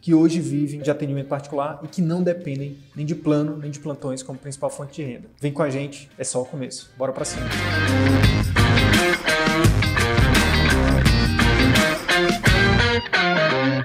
que hoje vivem de atendimento particular e que não dependem nem de plano nem de plantões como principal fonte de renda. Vem com a gente, é só o começo. Bora para cima.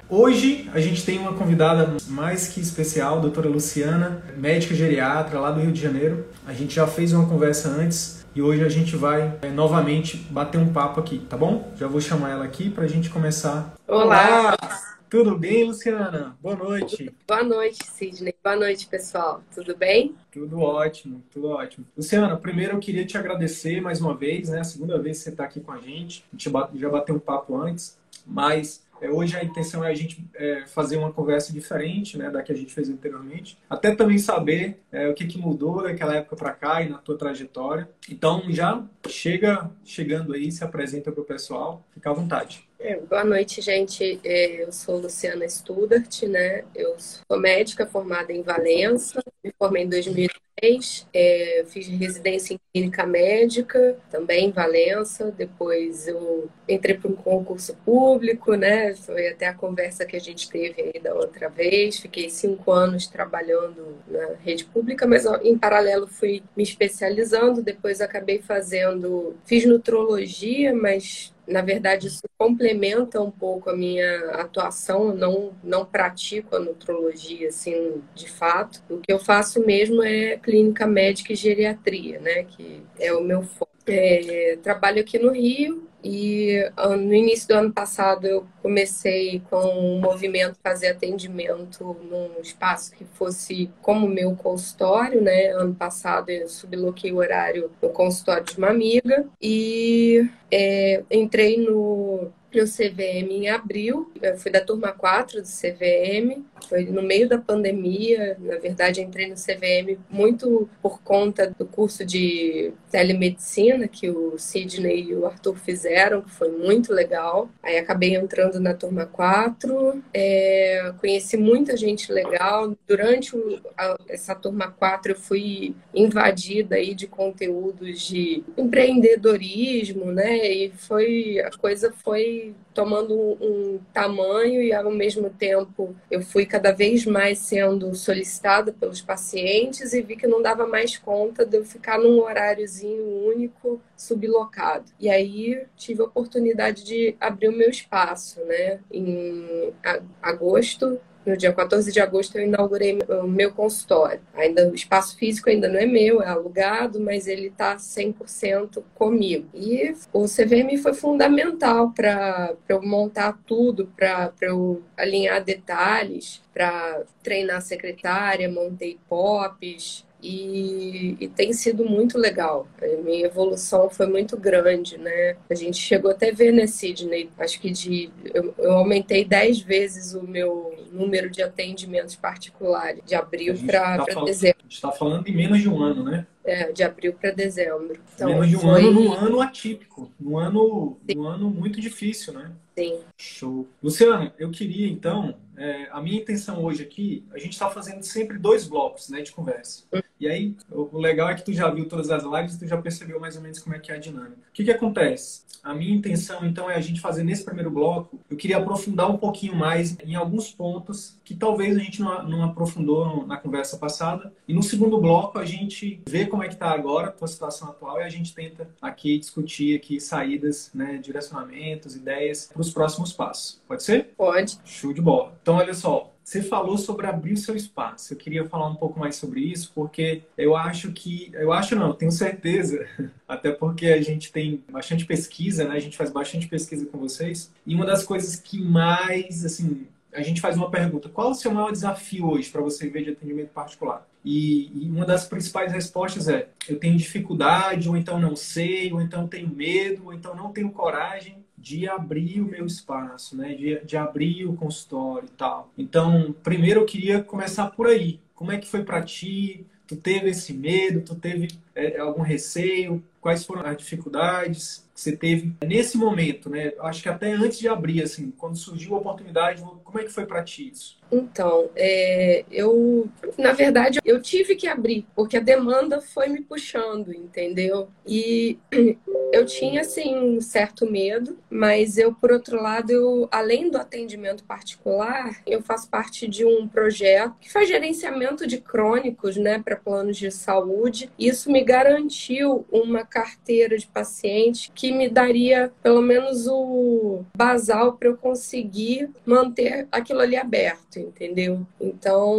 Hoje a gente tem uma convidada mais que especial, a doutora Luciana, médica geriatra lá do Rio de Janeiro. A gente já fez uma conversa antes e hoje a gente vai é, novamente bater um papo aqui, tá bom? Já vou chamar ela aqui para a gente começar. Olá! Olá. Tudo bem, Luciana? Boa noite. Boa noite, Sidney. Boa noite, pessoal. Tudo bem? Tudo ótimo, tudo ótimo. Luciana, primeiro eu queria te agradecer mais uma vez, né? A segunda vez que você está aqui com a gente. A gente já bateu um papo antes, mas é, hoje a intenção é a gente é, fazer uma conversa diferente né, da que a gente fez anteriormente. Até também saber é, o que, que mudou daquela época para cá e na tua trajetória. Então já chega chegando aí, se apresenta para o pessoal. Fica à vontade. É, boa noite, gente. É, eu sou Luciana Studart, né? Eu sou médica formada em Valença, me formei em 2010, é, fiz residência em clínica médica, também em Valença. Depois eu entrei para um concurso público, né? Foi até a conversa que a gente teve aí da outra vez. Fiquei cinco anos trabalhando na rede pública, mas em paralelo fui me especializando. Depois acabei fazendo, fiz nutrologia, mas na verdade, isso complementa um pouco a minha atuação. Eu não, não pratico a nutrologia, assim, de fato. O que eu faço mesmo é clínica médica e geriatria, né? Que é o meu foco. É, trabalho aqui no Rio, e ah, no início do ano passado eu comecei com um movimento fazer atendimento num espaço que fosse como meu consultório, né? Ano passado eu subloquei o horário no consultório de uma amiga e é, entrei no no CVM em abril, eu fui da turma 4 do CVM, foi no meio da pandemia, na verdade entrei no CVM muito por conta do curso de telemedicina que o Sidney e o Arthur fizeram, que foi muito legal. Aí acabei entrando na turma 4, é, conheci muita gente legal. Durante o, a, essa turma 4 eu fui invadida aí de conteúdos de empreendedorismo, né? E foi a coisa foi tomando um, tamanho e ao mesmo tempo eu fui cada vez mais sendo solicitada pelos pacientes e vi que não dava mais conta de eu ficar num horáriozinho único sublocado. E aí tive a oportunidade de abrir o meu espaço, né? Em agosto no dia 14 de agosto eu inaugurei o meu consultório. Ainda o espaço físico ainda não é meu, é alugado, mas ele está 100% comigo. E o CVM foi fundamental para eu montar tudo, para eu alinhar detalhes, para treinar a secretária, montei POPs, e, e, tem sido muito legal. A minha evolução foi muito grande, né? A gente chegou até a ver, né, Sidney? Acho que de, eu, eu aumentei 10 vezes o meu número de atendimentos particulares, de abril para tá dezembro. A gente está falando de menos de um ano, né? É, de abril para dezembro. Então, menos de um foi... ano num ano atípico, num ano, num ano muito difícil, né? Sim. Show. Luciana, eu queria então, é, a minha intenção hoje aqui, a gente está fazendo sempre dois blocos né, de conversa. Hum. E aí, o legal é que tu já viu todas as lives, tu já percebeu mais ou menos como é que é a dinâmica. O que, que acontece? A minha intenção, então, é a gente fazer nesse primeiro bloco, eu queria aprofundar um pouquinho mais em alguns pontos que talvez a gente não, não aprofundou na conversa passada. E no segundo bloco, a gente vê como é que está agora a tua situação atual e a gente tenta aqui discutir aqui saídas, né, direcionamentos, ideias para os próximos passos. Pode ser? Pode. Show de bola. Então, olha só, você falou sobre abrir o seu espaço. Eu queria falar um pouco mais sobre isso, porque eu acho que. Eu acho não, tenho certeza, até porque a gente tem bastante pesquisa, né? A gente faz bastante pesquisa com vocês. E uma das coisas que mais, assim, a gente faz uma pergunta: qual é o seu maior desafio hoje para você ver de atendimento particular? E, e, uma das principais respostas é: eu tenho dificuldade, ou então não sei, ou então tenho medo, ou então não tenho coragem de abrir o meu espaço, né? De, de abrir o consultório e tal. Então, primeiro eu queria começar por aí. Como é que foi para ti? Tu teve esse medo? Tu teve é, algum receio? Quais foram as dificuldades que você teve nesse momento, né? Acho que até antes de abrir, assim, quando surgiu a oportunidade, como é que foi para ti isso? Então, é, eu, na verdade, eu tive que abrir, porque a demanda foi me puxando, entendeu? E eu tinha, assim, um certo medo, mas eu, por outro lado, eu, além do atendimento particular, eu faço parte de um projeto que faz gerenciamento de crônicos, né, para planos de saúde. Isso me garantiu uma carteira de paciente que me daria, pelo menos, o basal para eu conseguir manter aquilo ali aberto entendeu? Então,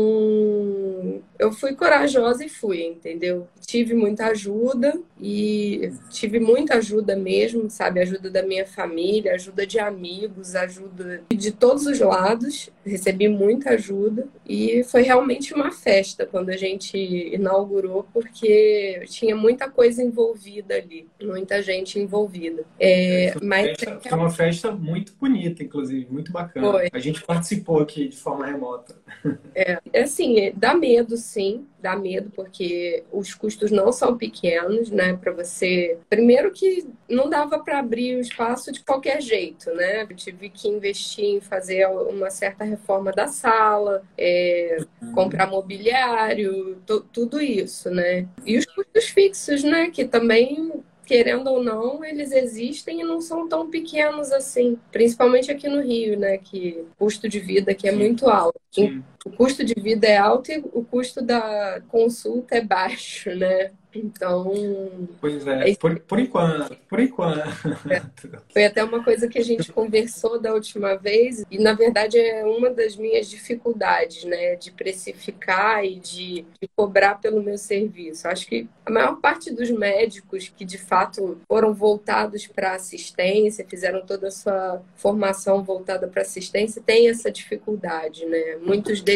eu fui corajosa e fui, entendeu? Tive muita ajuda e tive muita ajuda mesmo, sabe? Ajuda da minha família, ajuda de amigos, ajuda de todos os lados. Recebi muita ajuda e foi realmente uma festa quando a gente inaugurou, porque tinha muita coisa envolvida ali, muita gente envolvida. É, foi, mas festa, foi uma festa muito bonita, inclusive, muito bacana. Foi. A gente participou aqui de forma remota. É, é assim, dá medo, sim, dá medo, porque os custos não são pequenos, né? Para você. Primeiro que não dava para abrir o espaço de qualquer jeito, né? Eu tive que investir em fazer uma certa reforma da sala, é, comprar mobiliário, tudo isso, né? E os custos fixos, né? Que também querendo ou não, eles existem e não são tão pequenos assim. Principalmente aqui no Rio, né? Que o custo de vida aqui é muito alto. Sim. O custo de vida é alto e o custo da consulta é baixo, né? Então. Pois é, é por, por enquanto, por enquanto. É. Foi até uma coisa que a gente conversou da última vez, e na verdade é uma das minhas dificuldades, né? De precificar e de, de cobrar pelo meu serviço. Acho que a maior parte dos médicos que de fato foram voltados para assistência, fizeram toda a sua formação voltada para assistência, tem essa dificuldade, né? Muitos deles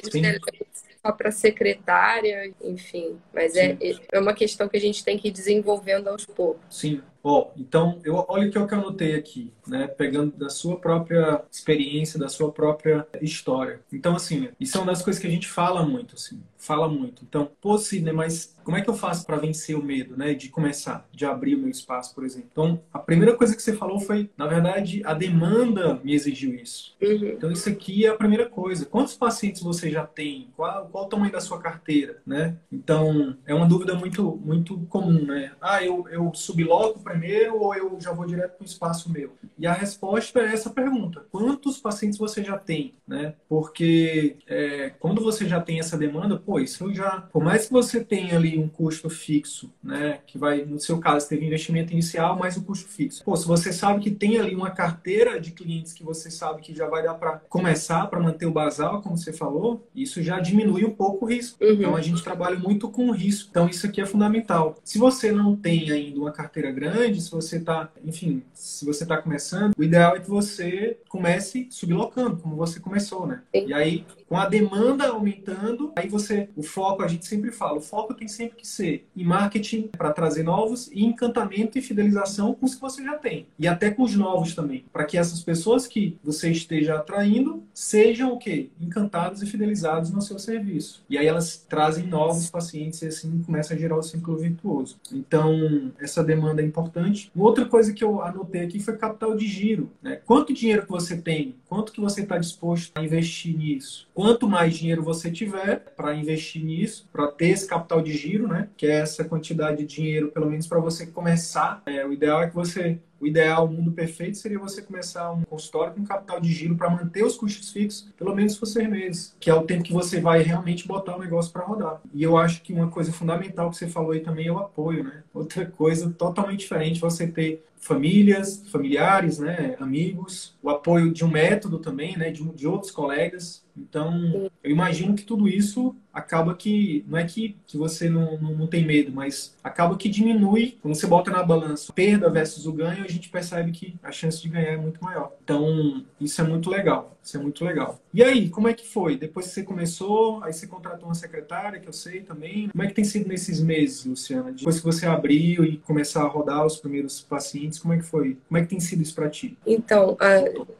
só para secretária, enfim. Mas é, é uma questão que a gente tem que ir desenvolvendo aos poucos. Sim. Ó, oh, então, eu, olha o que eu anotei aqui, né? Pegando da sua própria experiência, da sua própria história. Então, assim, isso é uma das coisas que a gente fala muito, assim. Fala muito. Então, pô, Sidney, mas como é que eu faço para vencer o medo, né? De começar, de abrir o meu espaço, por exemplo. Então, a primeira coisa que você falou foi, na verdade, a demanda me exigiu isso. Uhum. Então, isso aqui é a primeira coisa. Quantos pacientes você já tem? Qual, qual o tamanho da sua carteira, né? Então, é uma dúvida muito, muito comum, né? Ah, eu, eu subloco primeiro ou eu já vou direto para o espaço meu? E a resposta é essa pergunta: quantos pacientes você já tem, né? Porque é, quando você já tem essa demanda, pô, isso já, por mais que você tenha ali um custo fixo, né? Que vai, no seu caso, teve investimento inicial mais o custo fixo. Pô, se você sabe que tem ali uma carteira de clientes que você sabe que já vai dar para começar, para manter o basal, como você falou, isso já diminui um pouco o risco. Uhum. Então a gente trabalha muito com risco. Então isso aqui é fundamental. Se você não tem ainda uma carteira grande grande, se você está, enfim, se você está começando, o ideal é que você comece sublocando, como você começou, né? E aí com a demanda aumentando, aí você, o foco, a gente sempre fala, o foco tem sempre que ser em marketing para trazer novos e encantamento e fidelização com os que você já tem. E até com os novos também, para que essas pessoas que você esteja atraindo sejam o quê? Encantados e fidelizados no seu serviço. E aí elas trazem novos pacientes e assim começa a gerar o ciclo virtuoso. Então, essa demanda é importante. Outra coisa que eu anotei aqui foi capital de giro. Né? Quanto dinheiro que você tem? Quanto que você está disposto a investir nisso? Quanto mais dinheiro você tiver para investir nisso, para ter esse capital de giro, né? Que é essa quantidade de dinheiro, pelo menos para você começar. É, o ideal é que você o ideal, o mundo perfeito, seria você começar um consultório com capital de giro para manter os custos fixos pelo menos por seis meses, que é o tempo que você vai realmente botar o negócio para rodar. E eu acho que uma coisa fundamental que você falou aí também é o apoio, né? Outra coisa totalmente diferente você ter famílias, familiares, né, amigos, o apoio de um método também, né, de, de outros colegas. Então, eu imagino que tudo isso acaba que, não é que, que você não, não, não, tem medo, mas acaba que diminui, quando você bota na balança perda versus o ganho, a gente percebe que a chance de ganhar é muito maior. Então, isso é muito legal, isso é muito legal. E aí, como é que foi? Depois que você começou, aí você contratou uma secretária, que eu sei também. Como é que tem sido nesses meses, Luciana? Depois que você abriu e começar a rodar os primeiros pacientes, como é que foi? Como é que tem sido isso para ti? Então,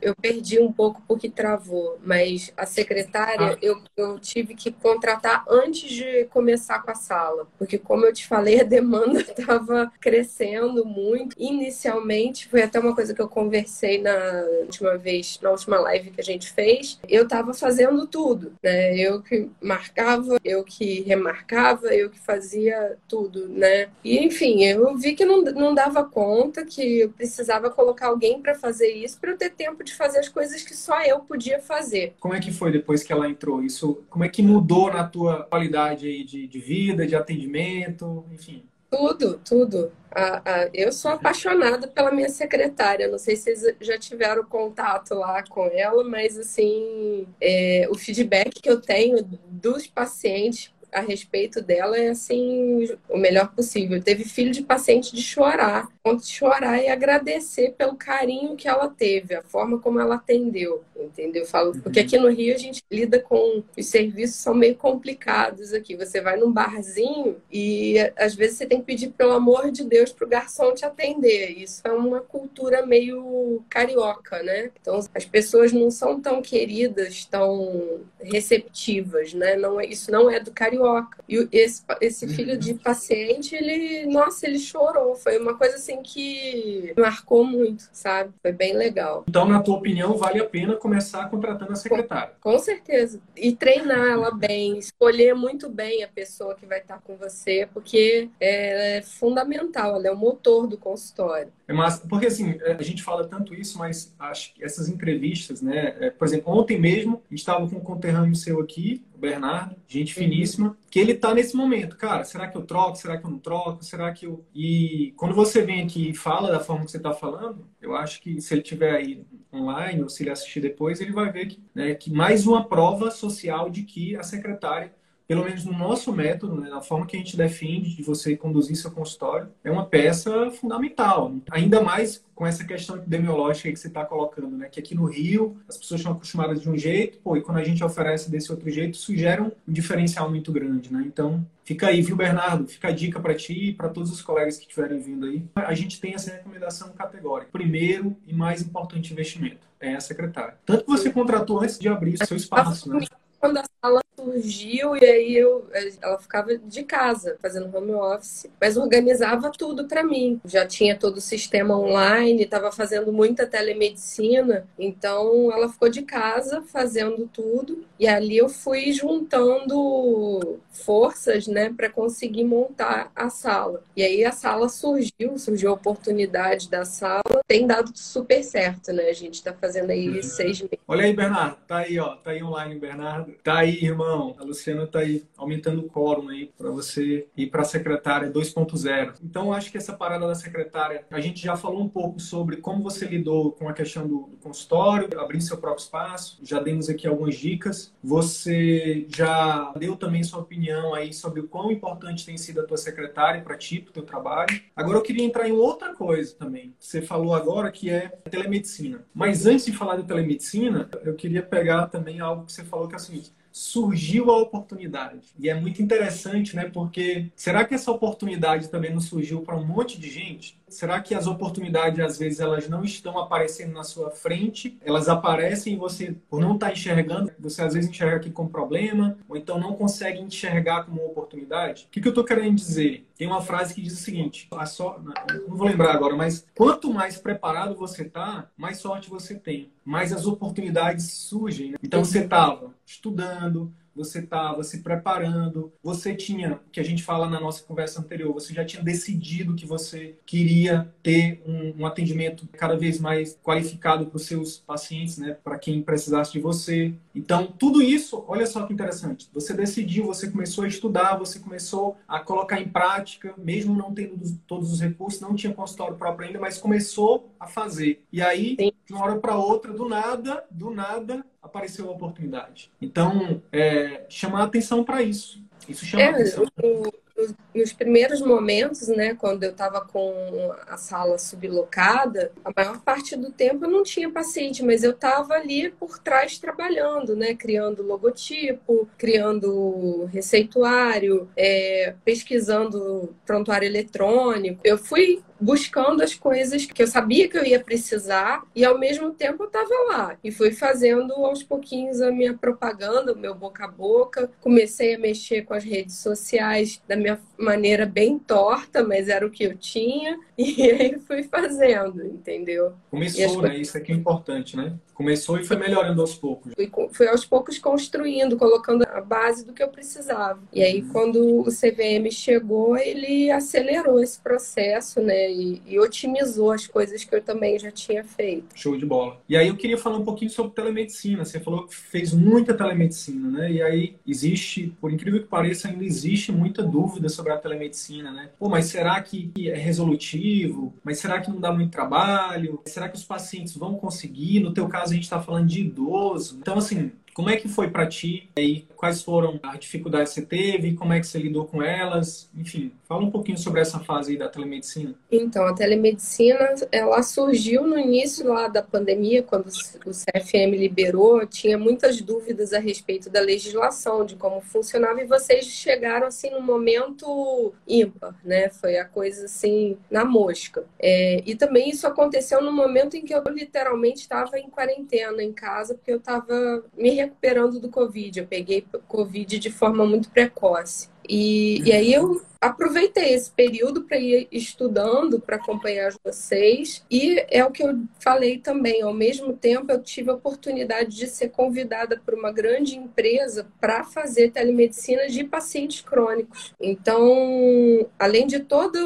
eu perdi um pouco porque travou, mas a secretária, ah. eu, eu tive que contratar antes de começar com a sala, porque como eu te falei, a demanda estava crescendo muito. Inicialmente, foi até uma coisa que eu conversei na última vez, na última live que a gente fez, eu estava fazendo tudo, né? Eu que marcava, eu que remarcava, eu que fazia tudo, né? E enfim, eu vi que não, não dava conta, que eu precisava colocar alguém para fazer isso, para eu ter tempo de fazer as coisas que só eu podia fazer. Como é que foi depois que ela entrou? Isso, como é que mudou na tua qualidade de, de vida, de atendimento, enfim? Tudo, tudo. Ah, ah, eu sou apaixonada pela minha secretária. Não sei se vocês já tiveram contato lá com ela, mas assim, é, o feedback que eu tenho dos pacientes a respeito dela é assim o melhor possível. Teve filho de paciente de chorar, ponto de chorar e agradecer pelo carinho que ela teve, a forma como ela atendeu, entendeu? Falo, porque uhum. aqui no Rio a gente lida com os serviços são meio complicados aqui. Você vai num barzinho e às vezes você tem que pedir pelo amor de Deus pro garçom te atender. Isso é uma cultura meio carioca, né? Então as pessoas não são tão queridas, tão receptivas, né? Não, é, isso não é do carioca carioca. E esse, esse uhum. filho de paciente, ele, nossa, ele chorou. Foi uma coisa assim que marcou muito, sabe? Foi bem legal. Então, na tua opinião, vale a pena começar contratando a secretária? Com, com certeza. E treinar ela bem, escolher muito bem a pessoa que vai estar com você, porque é, é fundamental, ela é o motor do consultório. É massa, porque assim, é, a gente fala tanto isso, mas acho que essas entrevistas, né? É, por exemplo, ontem mesmo, a gente estava com um conterrâneo seu aqui, o Bernardo, gente uhum. finíssima, que ele tá nesse momento, cara, será que eu troco? Será que eu não troco? Será que eu. E quando você vem aqui e fala da forma que você está falando, eu acho que se ele tiver aí online ou se ele assistir depois, ele vai ver que, né, que mais uma prova social de que a secretária pelo menos no nosso método, né, na forma que a gente defende de você conduzir seu consultório, é uma peça fundamental. Ainda mais com essa questão epidemiológica que você está colocando, né? Que aqui no Rio as pessoas estão acostumadas de um jeito, pô, e quando a gente oferece desse outro jeito, isso gera um diferencial muito grande, né? Então, fica aí, viu, Bernardo? Fica a dica para ti e para todos os colegas que estiverem vindo aí. A gente tem essa recomendação categórica. Primeiro e mais importante investimento é a secretária. Tanto que você contratou antes de abrir seu espaço, né? Quando a sala surgiu e aí eu, ela ficava de casa fazendo home office, mas organizava tudo para mim. Já tinha todo o sistema online, estava fazendo muita telemedicina, então ela ficou de casa fazendo tudo e ali eu fui juntando forças, né, para conseguir montar a sala. E aí a sala surgiu, surgiu a oportunidade da sala, tem dado super certo, né? A gente está fazendo aí uhum. seis meses. Olha aí, Bernardo, tá aí, ó, tá aí online, Bernardo. Tá aí, a Luciana está aí aumentando o quórum aí para você ir para a secretária 2.0. Então, acho que essa parada da secretária, a gente já falou um pouco sobre como você lidou com a questão do, do consultório, abrir seu próprio espaço, já demos aqui algumas dicas. Você já deu também sua opinião aí sobre o quão importante tem sido a tua secretária para ti, para o teu trabalho. Agora, eu queria entrar em outra coisa também. Você falou agora que é telemedicina. Mas antes de falar de telemedicina, eu queria pegar também algo que você falou que é o seguinte surgiu a oportunidade. E é muito interessante, né? Porque será que essa oportunidade também não surgiu para um monte de gente? Será que as oportunidades, às vezes, elas não estão aparecendo na sua frente? Elas aparecem e você, por não estar tá enxergando, você às vezes enxerga aqui como problema, ou então não consegue enxergar como oportunidade? O que, que eu estou querendo dizer? Tem uma frase que diz o seguinte: a so... não vou lembrar agora, mas quanto mais preparado você está, mais sorte você tem, mais as oportunidades surgem. Né? Então você estava estudando, você estava se preparando, você tinha, que a gente fala na nossa conversa anterior, você já tinha decidido que você queria ter um, um atendimento cada vez mais qualificado para os seus pacientes, né? Para quem precisasse de você. Então, tudo isso, olha só que interessante. Você decidiu, você começou a estudar, você começou a colocar em prática, mesmo não tendo todos os recursos, não tinha consultório próprio ainda, mas começou a fazer. E aí, Sim. de uma hora para outra, do nada, do nada, apareceu a oportunidade. Então, é, chamar atenção para isso. Isso chama é, atenção. O, nos primeiros momentos, né, quando eu estava com a sala sublocada, a maior parte do tempo eu não tinha paciente, mas eu estava ali por trás trabalhando, né, criando logotipo, criando receituário, é, pesquisando prontuário eletrônico. Eu fui buscando as coisas que eu sabia que eu ia precisar e ao mesmo tempo eu estava lá e fui fazendo aos pouquinhos a minha propaganda, o meu boca a boca. Comecei a mexer com as redes sociais da minha maneira bem torta, mas era o que eu tinha e aí fui fazendo, entendeu? Começou, né? Isso aqui é importante, né? Começou e foi melhorando aos poucos. Fui, fui, aos poucos construindo, colocando a base do que eu precisava. E aí, quando o CVM chegou, ele acelerou esse processo, né? E, e, otimizou as coisas que eu também já tinha feito. Show de bola. E aí, eu queria falar um pouquinho sobre telemedicina. Você falou que fez muita telemedicina, né? E aí, existe, por incrível que pareça, ainda existe muita dúvida sobre a telemedicina, né? Pô, mas será que é resolutivo? Mas será que não dá muito trabalho? Será que os pacientes vão conseguir? No teu caso a gente está falando de idoso. Então, assim, como é que foi para ti? E quais foram as dificuldades que você teve? Como é que você lidou com elas? Enfim, fala um pouquinho sobre essa fase da telemedicina. Então, a telemedicina, ela surgiu no início lá da pandemia, quando o CFM liberou, tinha muitas dúvidas a respeito da legislação, de como funcionava, e vocês chegaram, assim, no momento ímpar, né? Foi a coisa, assim, na mosca. É, e também isso aconteceu no momento em que eu literalmente estava em quarentena em casa, porque eu estava me recuperando do Covid. Eu peguei Covid de forma muito precoce. E, e aí eu aproveitei esse período para ir estudando, para acompanhar vocês. E é o que eu falei também. Ao mesmo tempo, eu tive a oportunidade de ser convidada por uma grande empresa para fazer telemedicina de pacientes crônicos. Então, além de toda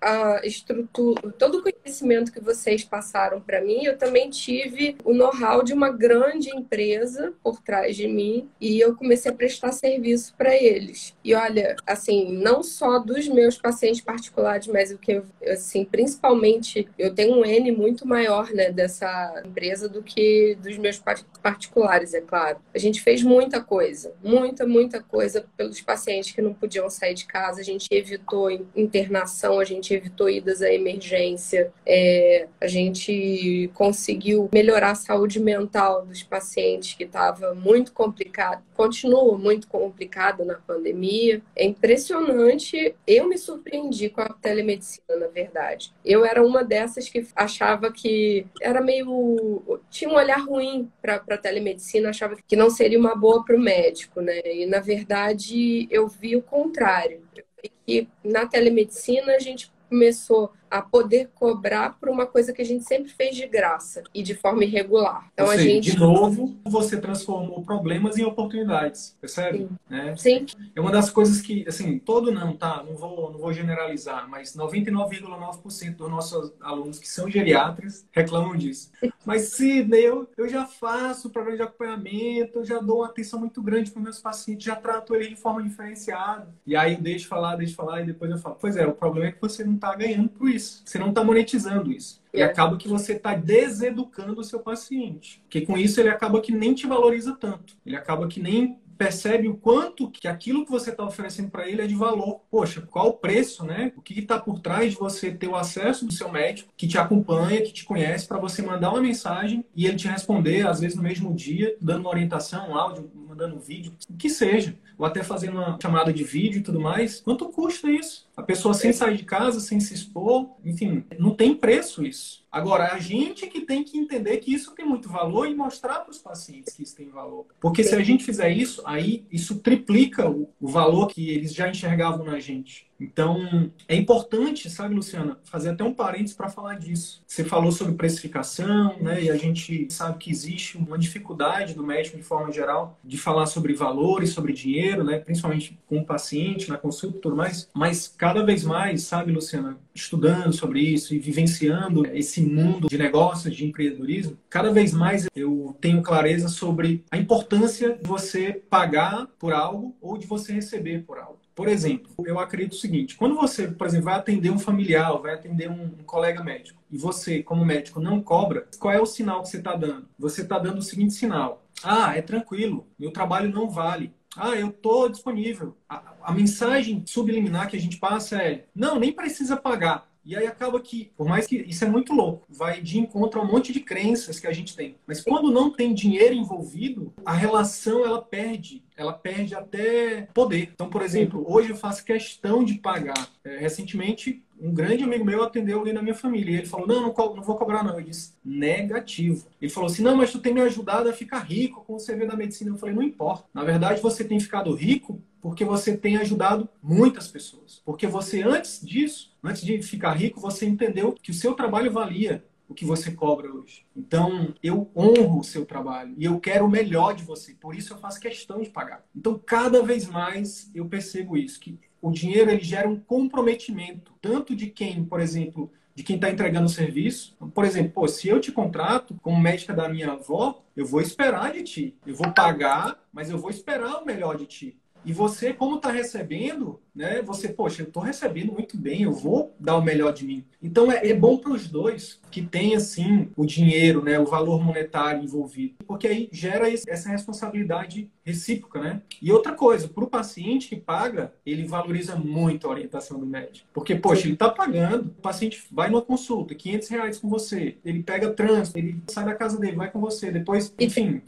a estrutura, todo o conhecimento que vocês passaram para mim, eu também tive o know-how de uma grande empresa por trás de mim e eu comecei a prestar serviço para eles. E olha, assim, não só dos meus pacientes particulares, mas o que assim, principalmente, eu tenho um N muito maior, né, dessa empresa do que dos meus particulares, é claro. A gente fez muita coisa, muita, muita coisa pelos pacientes que não podiam sair de casa. A gente evitou internação, a gente evitou idas à emergência, é, a gente conseguiu melhorar a saúde mental dos pacientes que estava muito complicado, continua muito complicado na pandemia. É impressionante eu me surpreendi com a telemedicina, na verdade. Eu era uma dessas que achava que era meio. tinha um olhar ruim para a telemedicina, achava que não seria uma boa para o médico, né? E, na verdade, eu vi o contrário. Eu vi que na telemedicina a gente começou a poder cobrar por uma coisa que a gente sempre fez de graça e de forma irregular. Então seja, a gente de novo você transformou problemas em oportunidades, percebe? Sim. Né? Sim. É uma das coisas que assim todo não tá, não vou não vou generalizar, mas 99,9% dos nossos alunos que são geriatras reclamam disso. Mas Sidney, eu, eu já faço programa de acompanhamento, eu já dou uma atenção muito grande para meus pacientes, já trato eles de forma diferenciada. E aí eu deixo falar, deixo falar e depois eu falo, pois é, o problema é que você não está ganhando por isso isso. Você não está monetizando isso. E é. acaba que você está deseducando o seu paciente. Porque com isso ele acaba que nem te valoriza tanto. Ele acaba que nem percebe o quanto que aquilo que você está oferecendo para ele é de valor. Poxa, qual o preço, né? O que está por trás de você ter o acesso do seu médico que te acompanha, que te conhece, para você mandar uma mensagem e ele te responder, às vezes no mesmo dia, dando uma orientação, um áudio, mandando um vídeo, o que seja. Ou até fazendo uma chamada de vídeo e tudo mais. Quanto custa isso? A pessoa sem sair de casa, sem se expor, enfim, não tem preço isso. Agora, a gente que tem que entender que isso tem muito valor e mostrar para os pacientes que isso tem valor. Porque se a gente fizer isso, aí isso triplica o, o valor que eles já enxergavam na gente. Então, é importante, sabe, Luciana, fazer até um parênteses para falar disso. Você falou sobre precificação, né? E a gente sabe que existe uma dificuldade do médico, de forma geral, de falar sobre valores, sobre dinheiro, né? Principalmente com o paciente, na consulta e tudo mais. Mas cada vez mais, sabe, Luciana, estudando sobre isso e vivenciando esse mundo de negócios, de empreendedorismo, cada vez mais eu tenho clareza sobre a importância de você pagar por algo ou de você receber por algo. Por exemplo, eu acredito o seguinte: quando você, por exemplo, vai atender um familiar, vai atender um, colega médico, e você, como médico, não cobra, qual é o sinal que você está dando? Você está dando o seguinte sinal: ah, é tranquilo, meu trabalho não vale. Ah, eu estou disponível. A, a mensagem subliminar que a gente passa é: não, nem precisa pagar. E aí acaba que, por mais que isso é muito louco, vai de encontro a um monte de crenças que a gente tem. Mas quando não tem dinheiro envolvido, a relação ela perde, ela perde até poder. Então, por exemplo, hoje eu faço questão de pagar. É, recentemente, um grande amigo meu atendeu alguém na minha família. E ele falou: Não, não, não vou cobrar, não. Eu disse: Negativo. Ele falou assim: Não, mas tu tem me ajudado a ficar rico com o CV da medicina. Eu falei: Não importa. Na verdade, você tem ficado rico porque você tem ajudado muitas pessoas. Porque você, antes disso, antes de ficar rico, você entendeu que o seu trabalho valia o que você cobra hoje. Então, eu honro o seu trabalho e eu quero o melhor de você. Por isso, eu faço questão de pagar. Então, cada vez mais eu percebo isso, que o dinheiro ele gera um comprometimento, tanto de quem, por exemplo, de quem está entregando o serviço. Por exemplo, pô, se eu te contrato como médica da minha avó, eu vou esperar de ti. Eu vou pagar, mas eu vou esperar o melhor de ti. E você, como está recebendo, né? Você, poxa, eu estou recebendo muito bem, eu vou dar o melhor de mim. Então é, é bom para os dois que tem assim o dinheiro, né? O valor monetário envolvido, porque aí gera essa responsabilidade recíproca, né? E outra coisa, para o paciente que paga, ele valoriza muito a orientação do médico, porque poxa, ele está pagando, o paciente vai numa consulta, 500 reais com você, ele pega trânsito, ele sai da casa dele, vai com você, depois, enfim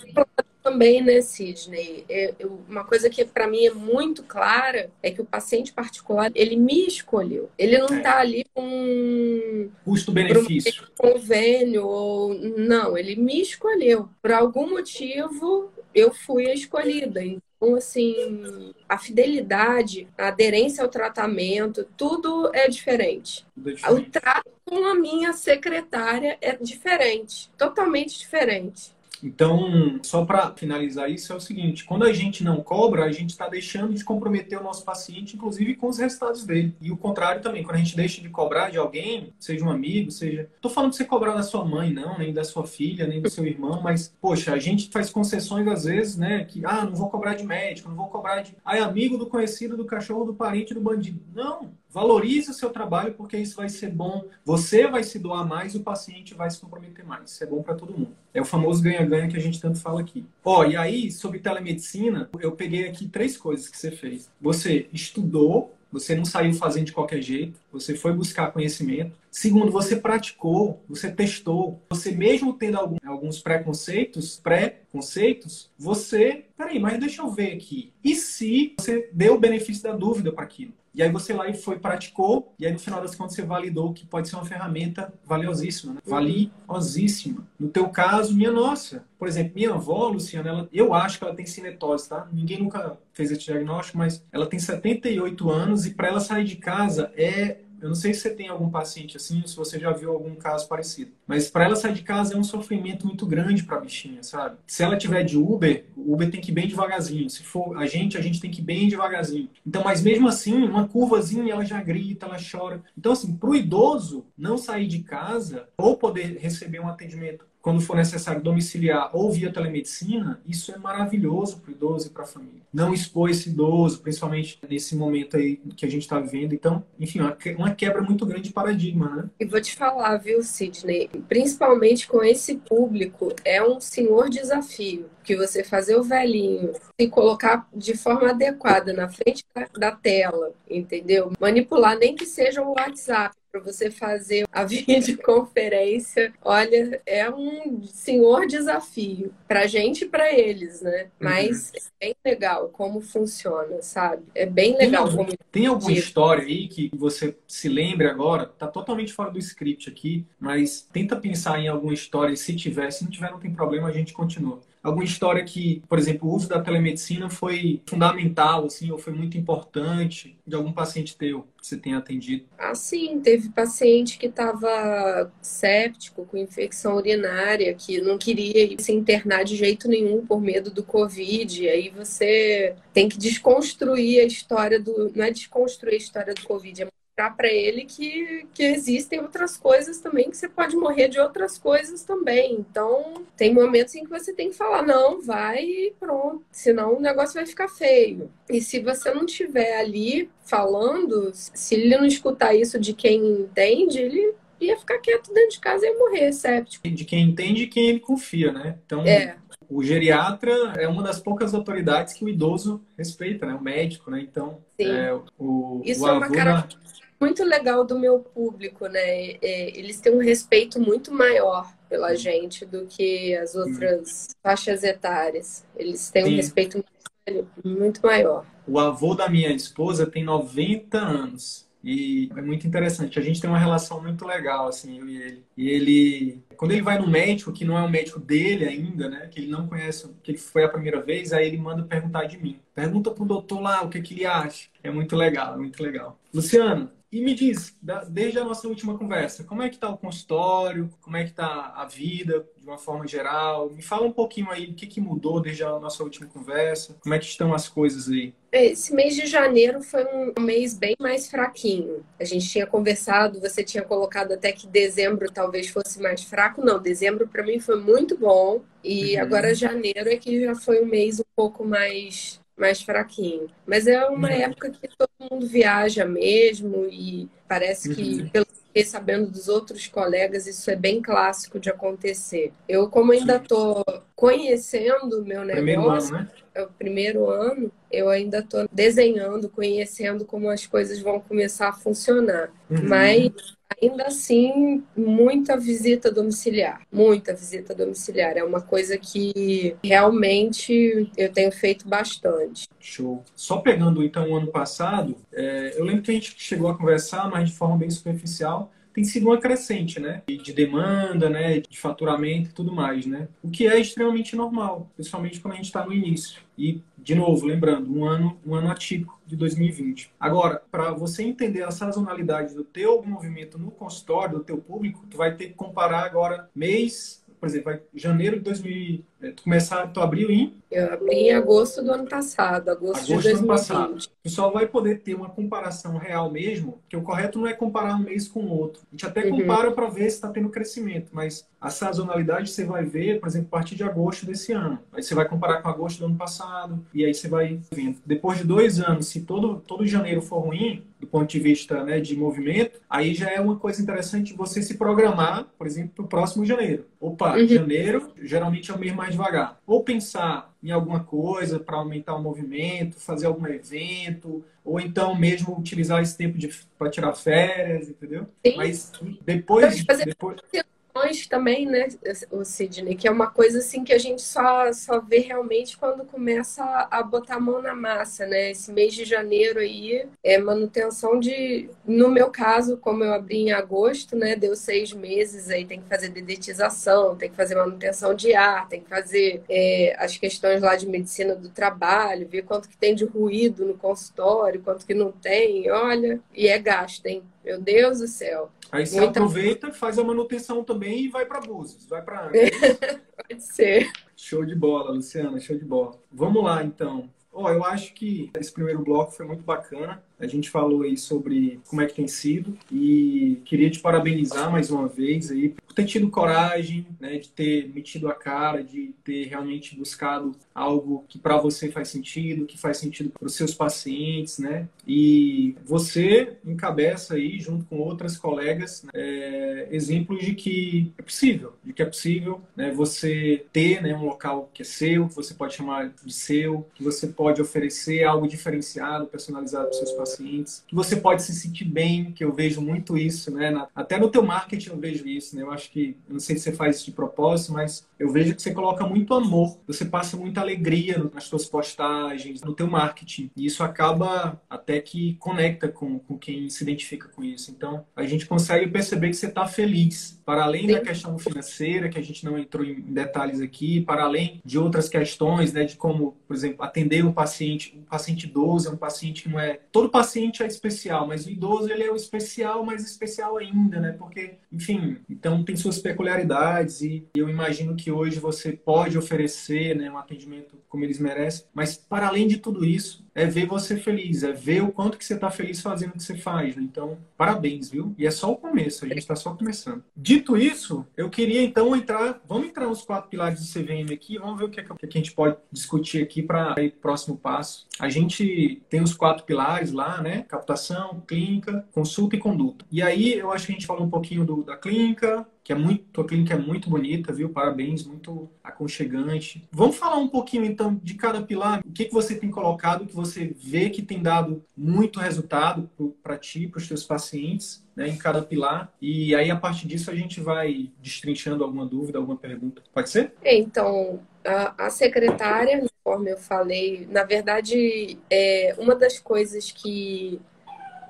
também, né, Sidney? É, eu, uma coisa que para mim é muito clara é que o paciente particular, ele me escolheu. Ele não está é. ali com... Custo-benefício. Um convênio ou... Não, ele me escolheu. Por algum motivo, eu fui a escolhida. Então, assim, a fidelidade, a aderência ao tratamento, tudo é diferente. Tudo é diferente. O trato com a minha secretária é diferente, totalmente diferente. Então, só para finalizar isso, é o seguinte: quando a gente não cobra, a gente está deixando de comprometer o nosso paciente, inclusive com os resultados dele. E o contrário também, quando a gente deixa de cobrar de alguém, seja um amigo, seja. Estou falando de você cobrar da sua mãe, não, nem da sua filha, nem do seu irmão, mas, poxa, a gente faz concessões às vezes, né? Que, ah, não vou cobrar de médico, não vou cobrar de. Ah, é amigo do conhecido, do cachorro, do parente, do bandido. Não, Valorize o seu trabalho porque isso vai ser bom. Você vai se doar mais e o paciente vai se comprometer mais. Isso é bom para todo mundo. É o famoso ganha-ganha que a gente tanto fala aqui. Ó, e aí, sobre telemedicina, eu peguei aqui três coisas que você fez. Você estudou, você não saiu fazendo de qualquer jeito, você foi buscar conhecimento. Segundo, você praticou, você testou. Você mesmo tendo algum, alguns preconceitos, pré-conceitos, você... Peraí, mas deixa eu ver aqui. E se você deu o benefício da dúvida para aquilo? E aí você lá e foi, praticou, e aí no final das contas você validou que pode ser uma ferramenta valiosíssima, né? valiosíssima. No teu caso, minha nossa. Por exemplo, minha avó, Luciana, ela, eu acho que ela tem cinetose, tá? Ninguém nunca fez esse diagnóstico, mas ela tem 78 anos e para ela sair de casa é eu não sei se você tem algum paciente assim, ou se você já viu algum caso parecido. Mas para ela sair de casa é um sofrimento muito grande para a bichinha, sabe? Se ela tiver de Uber, o Uber tem que ir bem devagarzinho. Se for a gente, a gente tem que ir bem devagarzinho. Então, mas mesmo assim, uma curvazinha ela já grita, ela chora. Então, assim, para o idoso não sair de casa ou poder receber um atendimento quando for necessário domiciliar ou via telemedicina, isso é maravilhoso para o idoso e para a família. Não expor esse idoso, principalmente nesse momento aí que a gente está vivendo. Então, enfim, uma quebra muito grande de paradigma, né? E vou te falar, viu, Sidney? Principalmente com esse público, é um senhor desafio. Que você fazer o velhinho se colocar de forma adequada na frente da tela, entendeu? Manipular nem que seja o WhatsApp para você fazer a videoconferência, olha, é um senhor desafio para gente e para eles, né? Mas uhum. é bem legal como funciona, sabe? É bem legal. Tem, algum, tem alguma história aí que você se lembre agora? Tá totalmente fora do script aqui, mas tenta pensar em alguma história. Se tiver, se não tiver, não tem problema, a gente continua alguma história que, por exemplo, o uso da telemedicina foi fundamental, assim, ou foi muito importante de algum paciente teu que você tenha atendido? Ah, sim, teve paciente que estava séptico, com infecção urinária, que não queria se internar de jeito nenhum por medo do Covid. Aí você tem que desconstruir a história do. Não é desconstruir a história do Covid, é mostrar para ele que, que existem outras coisas também, que você pode morrer de outras coisas também. Então, tem momentos em que você tem que falar, não, vai e pronto, senão o negócio vai ficar feio. E se você não estiver ali falando, se ele não escutar isso de quem entende, ele ia ficar quieto dentro de casa e morrer séptico. De quem entende e quem ele confia, né? Então, é. o geriatra é uma das poucas autoridades que o idoso respeita, né? O médico, né? Então, é, o, Isso o é uma característica muito legal do meu público, né? É, eles têm um respeito muito maior pela gente do que as outras faixas etárias. Eles têm Sim. um respeito muito maior. O avô da minha esposa tem 90 anos. E é muito interessante. A gente tem uma relação muito legal, assim, eu e ele. E ele, quando ele vai no médico, que não é o médico dele ainda, né? Que ele não conhece, que foi a primeira vez, aí ele manda perguntar de mim. Pergunta pro doutor lá o que, que ele acha. É muito legal, é muito legal. Luciano, e me diz, desde a nossa última conversa, como é que está o consultório? Como é que está a vida, de uma forma geral? Me fala um pouquinho aí do que, que mudou desde a nossa última conversa. Como é que estão as coisas aí? Esse mês de janeiro foi um mês bem mais fraquinho. A gente tinha conversado, você tinha colocado até que dezembro talvez fosse mais fraco. Não, dezembro para mim foi muito bom. E uhum. agora janeiro é que já foi um mês um pouco mais mais fraquinho. Mas é uma uhum. época que todo mundo viaja mesmo e parece que, uhum. pelo que sabendo dos outros colegas, isso é bem clássico de acontecer. Eu, como ainda estou conhecendo o meu negócio, ano, né? é o primeiro ano, eu ainda estou desenhando, conhecendo como as coisas vão começar a funcionar. Uhum. Mas Ainda assim, muita visita domiciliar, muita visita domiciliar. É uma coisa que realmente eu tenho feito bastante. Show. Só pegando então o ano passado, é, eu lembro que a gente chegou a conversar, mas de forma bem superficial, tem sido uma crescente, né? De demanda, né? De faturamento e tudo mais, né? O que é extremamente normal, principalmente quando a gente está no início. E, de novo, lembrando, um ano, um ano atípico de 2020. Agora, para você entender a sazonalidade do teu movimento no consultório, do teu público, tu vai ter que comparar agora mês, por exemplo, janeiro de 2000, é, tu começar, tu abriu em? Eu abri em agosto do ano passado, agosto, agosto de 2020. Do ano passado. Tu só vai poder ter uma comparação real mesmo, que o correto não é comparar um mês com o outro. A gente até uhum. compara para ver se está tendo crescimento, mas a sazonalidade você vai ver, por exemplo, a partir de agosto desse ano. Aí você vai comparar com agosto do ano passado, e aí você vai vendo. Depois de dois anos, se todo, todo janeiro for ruim, do ponto de vista né, de movimento, aí já é uma coisa interessante você se programar, por exemplo, para o próximo janeiro. Opa, uhum. janeiro geralmente é o mês mais devagar. Ou pensar em alguma coisa para aumentar o movimento, fazer algum evento, ou então mesmo utilizar esse tempo para tirar férias, entendeu? Sim. Mas depois, depois também, né, o Sidney, que é uma coisa assim que a gente só, só vê realmente quando começa a, a botar a mão na massa, né? Esse mês de janeiro aí é manutenção de, no meu caso, como eu abri em agosto, né, deu seis meses, aí tem que fazer dedetização, tem que fazer manutenção de ar, tem que fazer é, as questões lá de medicina do trabalho, ver quanto que tem de ruído no consultório, quanto que não tem, olha, e é gasto, hein? Meu Deus do céu. Aí você Muita... aproveita, faz a manutenção também e vai para Búzios, vai para Pode ser. Show de bola, Luciana, show de bola. Vamos lá, então. Oh, eu acho que esse primeiro bloco foi muito bacana. A gente falou aí sobre como é que tem sido e queria te parabenizar mais uma vez aí por ter tido coragem, né, de ter metido a cara, de ter realmente buscado algo que para você faz sentido, que faz sentido para os seus pacientes, né? E você encabeça aí junto com outras colegas né, é, exemplos de que é possível, de que é possível, né, você ter né, um local que é seu, que você pode chamar de seu, que você pode oferecer algo diferenciado, personalizado para os seus pacientes, que você pode se sentir bem, que eu vejo muito isso, né? Até no teu marketing eu vejo isso, né? Eu acho que, não sei se você faz isso de propósito, mas eu vejo que você coloca muito amor, você passa muita alegria nas suas postagens, no teu marketing. E isso acaba até que conecta com, com quem se identifica com isso. Então, a gente consegue perceber que você está feliz. Para além da questão financeira, que a gente não entrou em detalhes aqui, para além de outras questões, né, de como, por exemplo, atender um paciente, um paciente idoso é um paciente que não é... Todo paciente é especial, mas o idoso ele é o especial, mais especial ainda, né? Porque, enfim, então tem suas peculiaridades e eu imagino que que hoje você pode oferecer né, um atendimento como eles merecem, mas para além de tudo isso, é ver você feliz, é ver o quanto que você está feliz fazendo o que você faz. Né? Então, parabéns, viu? E é só o começo, a gente está só começando. Dito isso, eu queria então entrar, vamos entrar nos quatro pilares do CVM aqui, vamos ver o que, é que a gente pode discutir aqui para o próximo passo. A gente tem os quatro pilares lá, né? Captação, clínica, consulta e conduta. E aí, eu acho que a gente falou um pouquinho do, da clínica, que é muito, tua clínica é muito bonita, viu? Parabéns, muito aconchegante. Vamos falar um pouquinho então de cada pilar. O que, que você tem colocado que você vê que tem dado muito resultado para ti, para os teus pacientes, né, em cada pilar. E aí a partir disso a gente vai destrinchando alguma dúvida, alguma pergunta. Pode ser? É, então, a, a secretária, conforme eu falei, na verdade, é uma das coisas que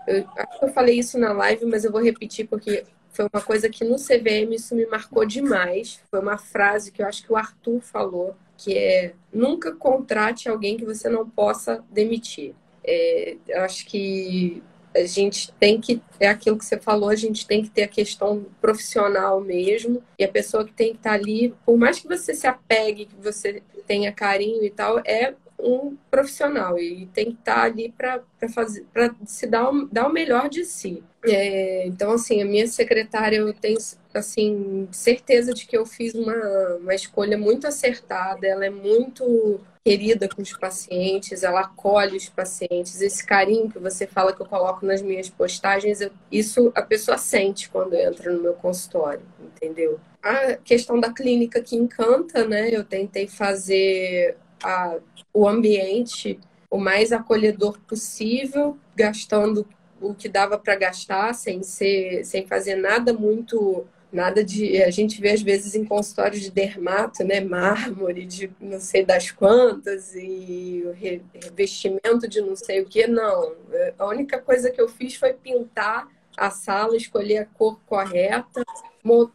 eu acho que eu falei isso na live, mas eu vou repetir porque foi uma coisa que no CVM isso me marcou demais. Foi uma frase que eu acho que o Arthur falou, que é nunca contrate alguém que você não possa demitir. É, eu acho que a gente tem que, é aquilo que você falou, a gente tem que ter a questão profissional mesmo, e a pessoa que tem que estar ali, por mais que você se apegue, que você tenha carinho e tal, é um profissional e tem que estar ali para fazer para se dar, dar o melhor de si. É, então, assim, a minha secretária, eu tenho assim, certeza de que eu fiz uma, uma escolha muito acertada, ela é muito querida com os pacientes, ela acolhe os pacientes. Esse carinho que você fala que eu coloco nas minhas postagens, eu, isso a pessoa sente quando entra no meu consultório, entendeu? A questão da clínica que encanta, né? Eu tentei fazer a, o ambiente o mais acolhedor possível, gastando o que dava para gastar, sem ser, sem fazer nada muito nada de a gente vê às vezes em consultórios de dermato, né, mármore de não sei das quantas e revestimento de não sei o que, não. A única coisa que eu fiz foi pintar a sala, escolher a cor correta,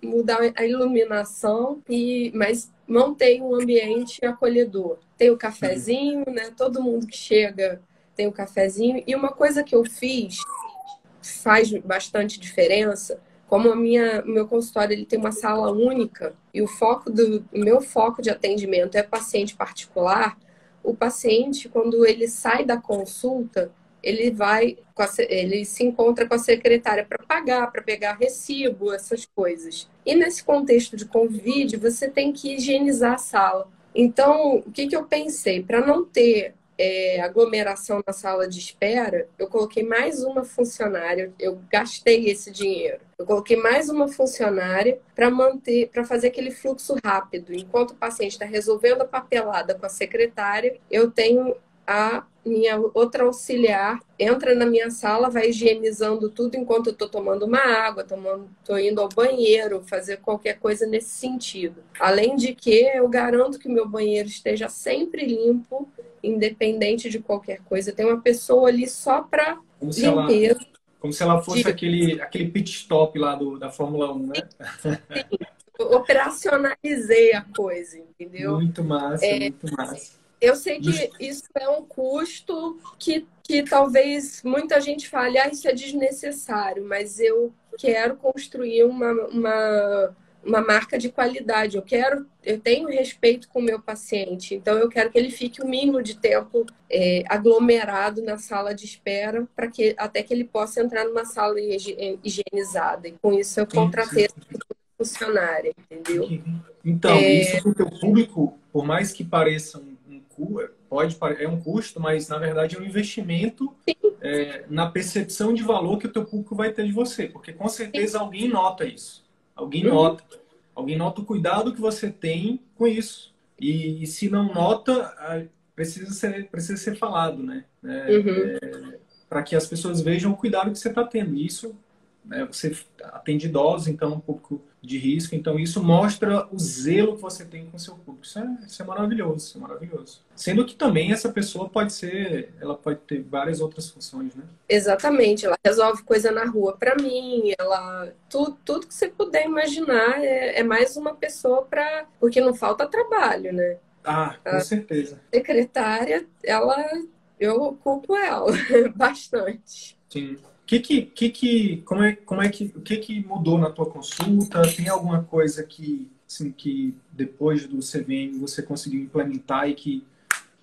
mudar a iluminação e mas montei um ambiente acolhedor. Tem o cafezinho, né? Todo mundo que chega tem o cafezinho. E uma coisa que eu fiz faz bastante diferença. Como a minha, meu consultório ele tem uma sala única e o foco do o meu foco de atendimento é paciente particular, o paciente quando ele sai da consulta ele vai, ele se encontra com a secretária para pagar, para pegar recibo, essas coisas. E nesse contexto de Covid, você tem que higienizar a sala. Então, o que, que eu pensei? Para não ter é, aglomeração na sala de espera, eu coloquei mais uma funcionária, eu gastei esse dinheiro. Eu coloquei mais uma funcionária para manter, para fazer aquele fluxo rápido. Enquanto o paciente está resolvendo a papelada com a secretária, eu tenho a minha outra auxiliar entra na minha sala, vai higienizando tudo enquanto eu estou tomando uma água, estou indo ao banheiro, fazer qualquer coisa nesse sentido. Além de que eu garanto que meu banheiro esteja sempre limpo, independente de qualquer coisa. Tem uma pessoa ali só para limpeza. Ela, como se ela fosse de... aquele, aquele pit stop lá do, da Fórmula 1, né? Sim. operacionalizei a coisa, entendeu? Muito massa, é, muito massa. Eu sei que isso é um custo que, que talvez muita gente fale, ah, isso é desnecessário, mas eu quero construir uma, uma, uma marca de qualidade. Eu quero, eu tenho respeito com o meu paciente, então eu quero que ele fique o mínimo de tempo é, aglomerado na sala de espera para que até que ele possa entrar numa sala higienizada. E com isso eu contratei funcionária, entendeu? Então, é... isso para o teu público, por mais que pareça um pode é um custo, mas na verdade é um investimento é, na percepção de valor que o teu público vai ter de você, porque com certeza alguém nota isso, alguém uhum. nota, alguém nota o cuidado que você tem com isso e, e se não nota precisa ser, precisa ser falado, né? É, uhum. é, para que as pessoas vejam o cuidado que você está tendo. Isso, né, você atende idosos, então um pouco de risco. Então isso mostra o zelo que você tem com o seu público. Isso é, isso é maravilhoso, isso é maravilhoso. Sendo que também essa pessoa pode ser, ela pode ter várias outras funções, né? Exatamente. Ela resolve coisa na rua para mim. Ela tudo, tudo que você puder imaginar é, é mais uma pessoa para porque não falta trabalho, né? Ah, com a certeza. Secretária, ela eu ocupo ela bastante. Sim que que, que, que como é, como é que, o que que mudou na tua consulta? Tem alguma coisa que, assim, que depois do CVM você conseguiu implementar e que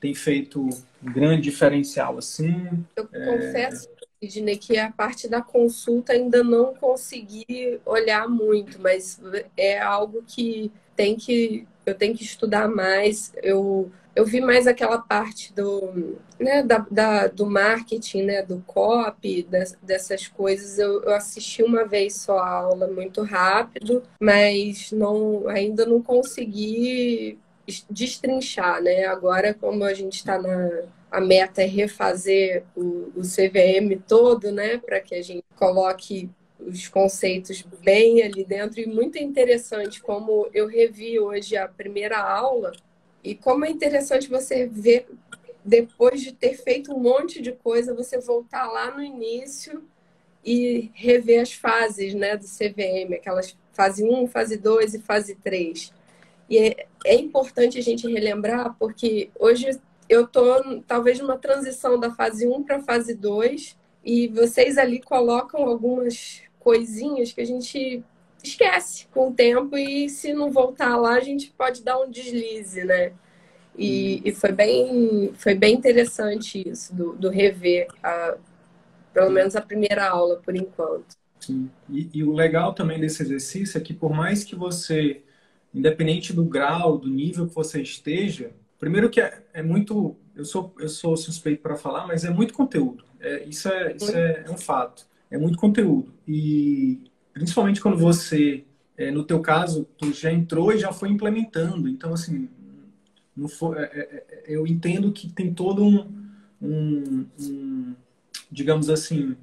tem feito um grande diferencial, assim? Eu é... confesso, Sidney, que a parte da consulta ainda não consegui olhar muito, mas é algo que tem que eu tenho que estudar mais. Eu eu vi mais aquela parte do, né, da, da, do marketing, né, do copy, das, dessas coisas. Eu, eu, assisti uma vez só a aula muito rápido, mas não, ainda não consegui destrinchar, né? Agora, como a gente está na a meta é refazer o, o CVM todo, né, para que a gente coloque os conceitos bem ali dentro e muito interessante como eu revi hoje a primeira aula e como é interessante você ver, depois de ter feito um monte de coisa, você voltar lá no início e rever as fases né, do CVM, aquelas fase 1, fase 2 e fase 3. E é, é importante a gente relembrar, porque hoje eu estou talvez numa transição da fase 1 para a fase 2, e vocês ali colocam algumas coisinhas que a gente esquece com o tempo e se não voltar lá a gente pode dar um deslize, né? E, uhum. e foi bem foi bem interessante isso do, do rever a, pelo menos a primeira aula por enquanto. Sim. E, e, o legal também desse exercício é que por mais que você, independente do grau, do nível que você esteja, primeiro que é, é muito, eu sou eu sou suspeito para falar, mas é muito conteúdo. É, isso é isso é, é um fato. É muito conteúdo e principalmente quando você, é, no teu caso, tu já entrou e já foi implementando. Então, assim, foi, é, é, é, eu entendo que tem todo um, um, um, digamos assim,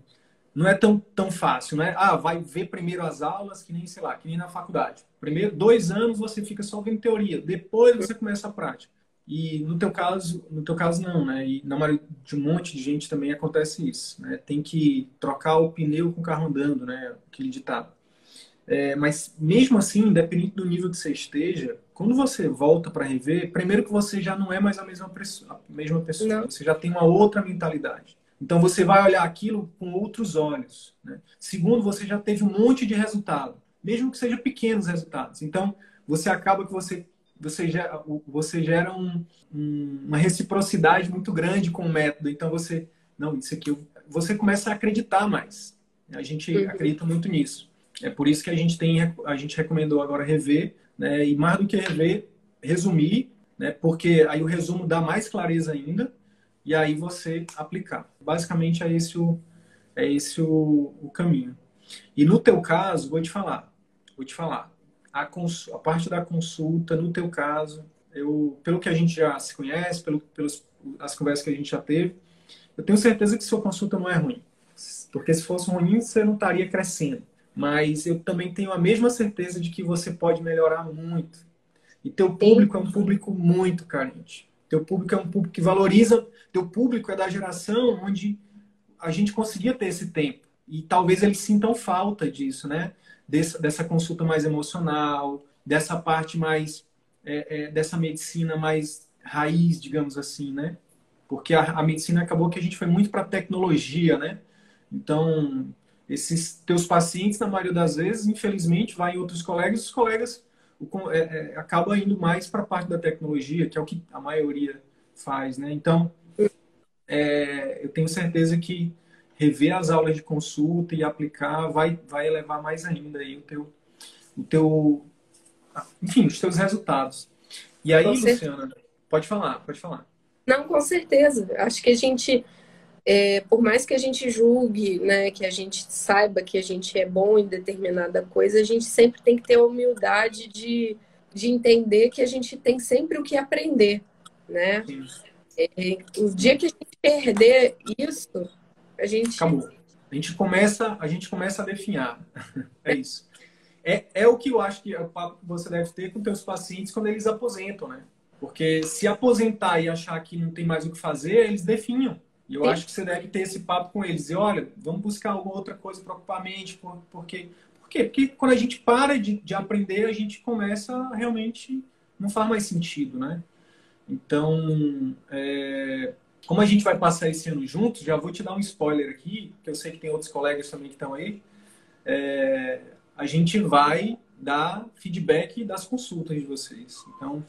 não é tão, tão fácil, né? Ah, vai ver primeiro as aulas, que nem, sei lá, que nem na faculdade. Primeiro, dois anos você fica só vendo teoria, depois você começa a prática. E no teu caso, no teu caso não, né? E na maioria de um monte de gente também acontece isso, né? Tem que trocar o pneu com o carro andando, né? Aquele ditado. É, mas mesmo assim, independente do nível que você esteja, quando você volta para rever, primeiro que você já não é mais a mesma pessoa, a mesma pessoa você já tem uma outra mentalidade. Então você vai olhar aquilo com outros olhos. Né? Segundo, você já teve um monte de resultado, mesmo que sejam pequenos resultados. Então você acaba que você você gera, você gera um, um, uma reciprocidade muito grande com o método. Então você, não, isso aqui, você começa a acreditar mais. A gente uhum. acredita muito nisso. É por isso que a gente tem, a gente recomendou agora rever, né? E mais do que rever, resumir, né? Porque aí o resumo dá mais clareza ainda e aí você aplicar. Basicamente é esse o, é esse o, o caminho. E no teu caso, vou te falar, vou te falar a, cons, a parte da consulta, no teu caso, eu, pelo que a gente já se conhece, pelo, pelas as conversas que a gente já teve, eu tenho certeza que sua consulta não é ruim. Porque se fosse ruim, você não estaria crescendo. Mas eu também tenho a mesma certeza de que você pode melhorar muito. E teu público é um público muito carente. Teu público é um público que valoriza. Teu público é da geração onde a gente conseguia ter esse tempo. E talvez eles sintam falta disso, né? Dessa, consulta mais emocional, dessa parte mais é, é, dessa medicina mais raiz, digamos assim, né? Porque a, a medicina acabou que a gente foi muito para tecnologia, né? Então, esses teus pacientes, na maioria das vezes, infelizmente, vai em outros colegas, os colegas o, é, é, indo mais para a parte da tecnologia, que é o que a maioria faz, né? Então, é, eu tenho certeza que rever as aulas de consulta e aplicar vai, vai elevar mais ainda aí o teu, o teu, enfim, os teus resultados. E aí, Luciana, pode falar, pode falar. Não, com certeza. Acho que a gente, é, por mais que a gente julgue, né, que a gente saiba que a gente é bom em determinada coisa, a gente sempre tem que ter a humildade de, de entender que a gente tem sempre o que aprender, né? É, o dia que a gente perder isso, a gente. Acabou. A gente começa, a gente começa a definhar. é isso. É, é o que eu acho que é o papo que você deve ter com seus pacientes quando eles aposentam, né? Porque se aposentar e achar que não tem mais o que fazer, eles definham. E eu Sim. acho que você deve ter esse papo com eles. E olha, vamos buscar alguma outra coisa para ocupar a mente. Por, porque, por quê? Porque quando a gente para de, de aprender, a gente começa realmente. Não faz mais sentido, né? Então, é, como a gente vai passar esse ano juntos, já vou te dar um spoiler aqui, que eu sei que tem outros colegas também que estão aí. É, a gente vai dar feedback das consultas de vocês. Então,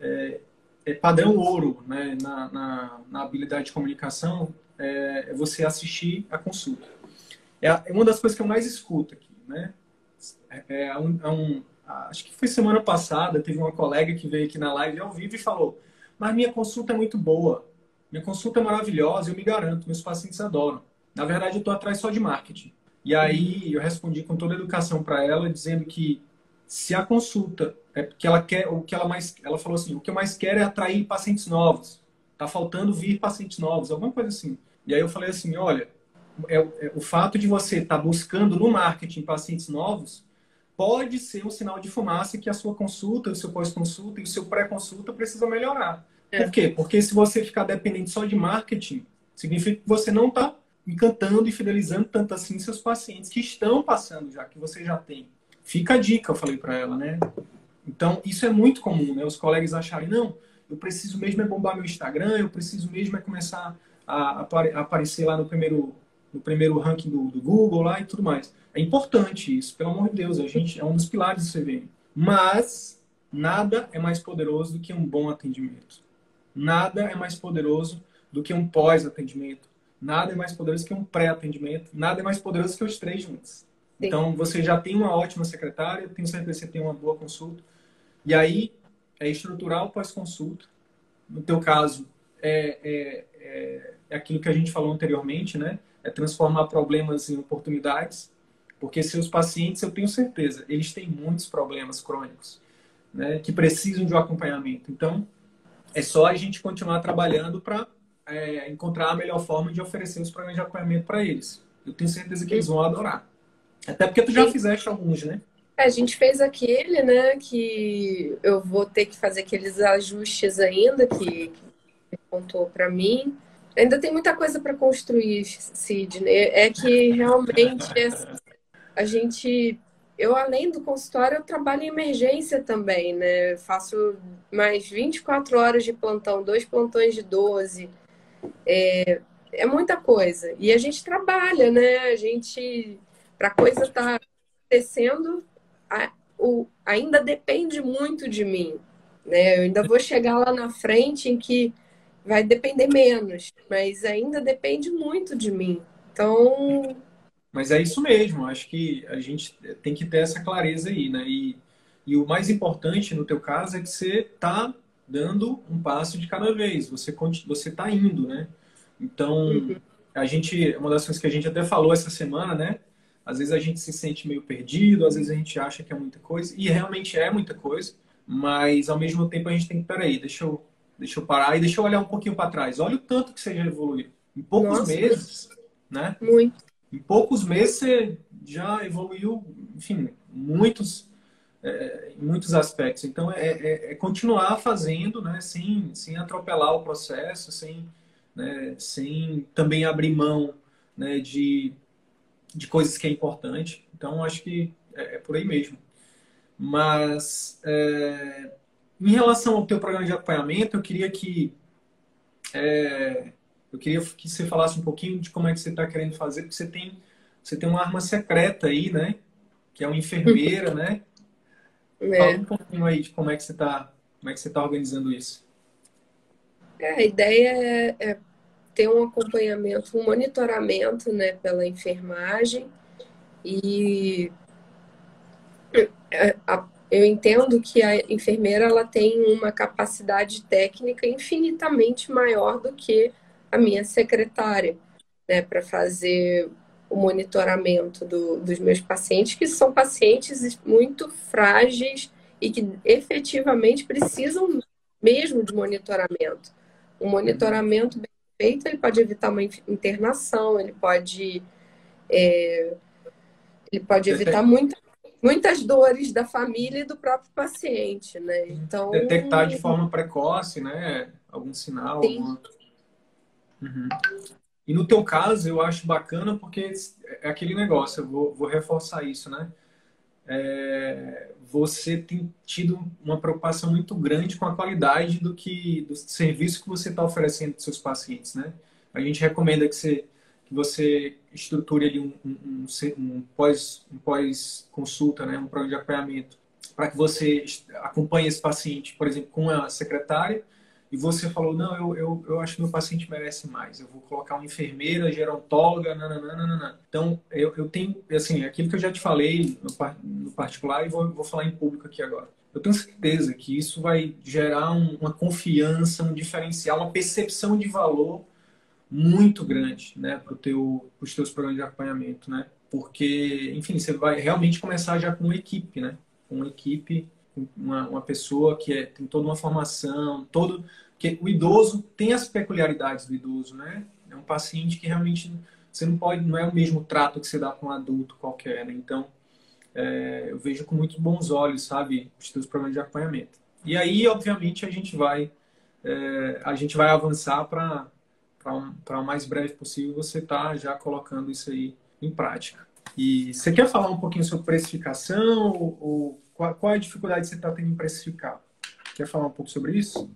é, é padrão ouro né, na, na, na, habilidade de comunicação é, é, você assistir a consulta. É, é, uma das coisas que eu mais escuto aqui. Né? É, é um, é um, acho que foi semana passada, teve uma colega que veio aqui na live ao vivo e falou: Mas minha consulta é muito boa, minha consulta é maravilhosa, eu me garanto, meus pacientes adoram. Na verdade, eu estou atrás só de marketing. E aí eu respondi com toda a educação para ela, dizendo que se a consulta é que ela quer, o que ela mais, ela falou assim, o que eu mais quero é atrair pacientes novos. Tá faltando vir pacientes novos, alguma coisa assim. E aí eu falei assim, olha, é, é o fato de você estar tá buscando no marketing pacientes novos pode ser um sinal de fumaça que a sua consulta, o seu pós-consulta e o seu pré-consulta precisa melhorar. Por quê? Porque se você ficar dependente só de marketing, significa que você não está encantando e fidelizando tanto assim seus pacientes que estão passando já, que você já tem. Fica a dica, eu falei para ela, né? Então, isso é muito comum, né? Os colegas acharem, não, eu preciso mesmo é bombar meu Instagram, eu preciso mesmo é começar a, a aparecer lá no primeiro, no primeiro ranking do, do, Google lá e tudo mais. É importante isso, pelo amor de Deus, a gente é um dos pilares do CVM. Mas nada é mais poderoso do que um bom atendimento. Nada é mais poderoso do que um pós-atendimento. Nada é mais poderoso que um pré-atendimento. Nada é mais poderoso que os três juntos. Sim. Então, você já tem uma ótima secretária, tenho certeza que você tem uma boa consulta. E aí, é estruturar o pós-consulta. No teu caso, é, é, é, é aquilo que a gente falou anteriormente, né? É transformar problemas em oportunidades. Porque seus pacientes, eu tenho certeza, eles têm muitos problemas crônicos, né? Que precisam de um acompanhamento. Então, é só a gente continuar trabalhando para é, encontrar a melhor forma de oferecer os programas de acompanhamento para eles. Eu tenho certeza que eles vão adorar. Até porque tu já Sim. fizeste alguns, né? É, a gente fez aquele, né? Que eu vou ter que fazer aqueles ajustes ainda que, que contou para mim. Ainda tem muita coisa para construir, Sidney. É que realmente é, a gente eu, além do consultório, eu trabalho em emergência também, né? Faço mais 24 horas de plantão, dois plantões de 12. É, é muita coisa. E a gente trabalha, né? A gente, para a coisa estar tá acontecendo, a, o, ainda depende muito de mim. Né? Eu ainda vou chegar lá na frente em que vai depender menos, mas ainda depende muito de mim. Então, mas é isso mesmo, acho que a gente tem que ter essa clareza aí, né? E, e o mais importante no teu caso é que você está dando um passo de cada vez, você você está indo, né? Então, uhum. a gente, uma das coisas que a gente até falou essa semana, né? Às vezes a gente se sente meio perdido, às vezes a gente acha que é muita coisa, e realmente é muita coisa, mas ao mesmo tempo a gente tem que, peraí, deixa eu, deixa eu parar e deixa eu olhar um pouquinho para trás. Olha o tanto que você já evoluiu. Em poucos Nossa, meses, né? Muito. Em poucos meses você já evoluiu, enfim, muitos, é, muitos aspectos. Então, é, é, é, continuar fazendo, né, sem, sem atropelar o processo, sem, né, sem também abrir mão né, de, de coisas que é importante. Então, acho que é, é por aí mesmo. Mas, é, em relação ao teu programa de acompanhamento, eu queria que é, eu queria que você falasse um pouquinho de como é que você está querendo fazer, porque você tem, você tem uma arma secreta aí, né? Que é uma enfermeira, né? É. Fala um pouquinho aí de como é que você está como é que você está organizando isso. É, a ideia é, é, ter um acompanhamento, um monitoramento, né, pela enfermagem e é, eu entendo que a enfermeira ela tem uma capacidade técnica infinitamente maior do que a minha secretária, né, para fazer o monitoramento do, dos meus pacientes, que são pacientes muito frágeis e que efetivamente precisam mesmo de monitoramento. um monitoramento bem feito, ele pode evitar uma internação, ele pode, é, ele pode evitar muita, muitas dores da família e do próprio paciente, né? Então detectar de forma precoce, né? Algum sinal, alguma... uhum. E no teu caso, eu acho bacana porque é aquele negócio, eu vou, vou reforçar isso, né? É, você tem tido uma preocupação muito grande com a qualidade do que do serviço que você está oferecendo para seus pacientes, né? A gente recomenda que você que você estruture ali um, um, um, um pós um pós consulta, né? Um programa de acompanhamento para que você acompanhe esse paciente, por exemplo, com a secretária e você falou, não, eu, eu, eu acho que meu paciente merece mais, eu vou colocar uma enfermeira, gerontóloga, nananana. Então, eu, eu tenho, assim, aquilo que eu já te falei no, no particular e vou, vou falar em público aqui agora. Eu tenho certeza que isso vai gerar um, uma confiança, um diferencial, uma percepção de valor muito grande, né, para teu, os teus programas de acompanhamento, né? Porque, enfim, você vai realmente começar já com uma equipe, né? Com uma equipe uma, uma pessoa que é, tem toda uma formação, todo que o idoso tem as peculiaridades do idoso, né? É um paciente que realmente você não pode, não é o mesmo trato que você dá para um adulto qualquer, né? Então, é, eu vejo com muito bons olhos, sabe, os teus programas de acompanhamento. E aí, obviamente, a gente vai é, a gente vai avançar para para o mais breve possível você tá já colocando isso aí em prática. E você quer falar um pouquinho sobre precificação ou, qual, é a dificuldade que você está tendo em precificar? Quer falar um pouco sobre isso?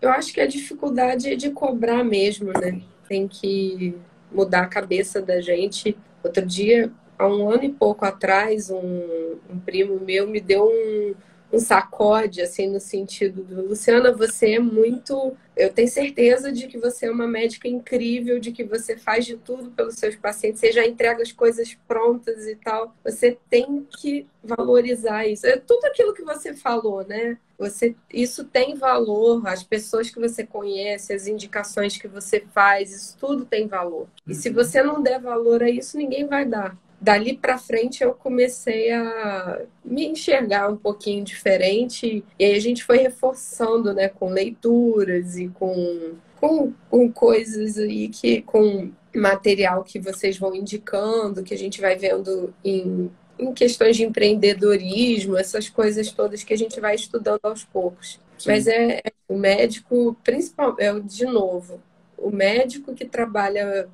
Eu acho que a dificuldade é de cobrar mesmo, né? Tem que mudar a cabeça da gente. Outro dia, há um ano e pouco atrás, um, um primo meu me deu um, um sacode, assim, no sentido do Luciana, você é muito. Eu tenho certeza de que você é uma médica incrível, de que você faz de tudo pelos seus pacientes, você já entrega as coisas prontas e tal. Você tem que valorizar isso. É tudo aquilo que você falou, né? Você, isso tem valor, as pessoas que você conhece, as indicações que você faz, isso tudo tem valor. E se uhum. você não der valor a isso, ninguém vai dar dali para frente eu comecei a me enxergar um pouquinho diferente e aí a gente foi reforçando, né, com leituras e com, com, com coisas aí que com material que vocês vão indicando, que a gente vai vendo em, em questões de empreendedorismo, essas coisas todas que a gente vai estudando aos poucos. Sim. Mas é, é o médico, principal, é de novo, o médico que trabalha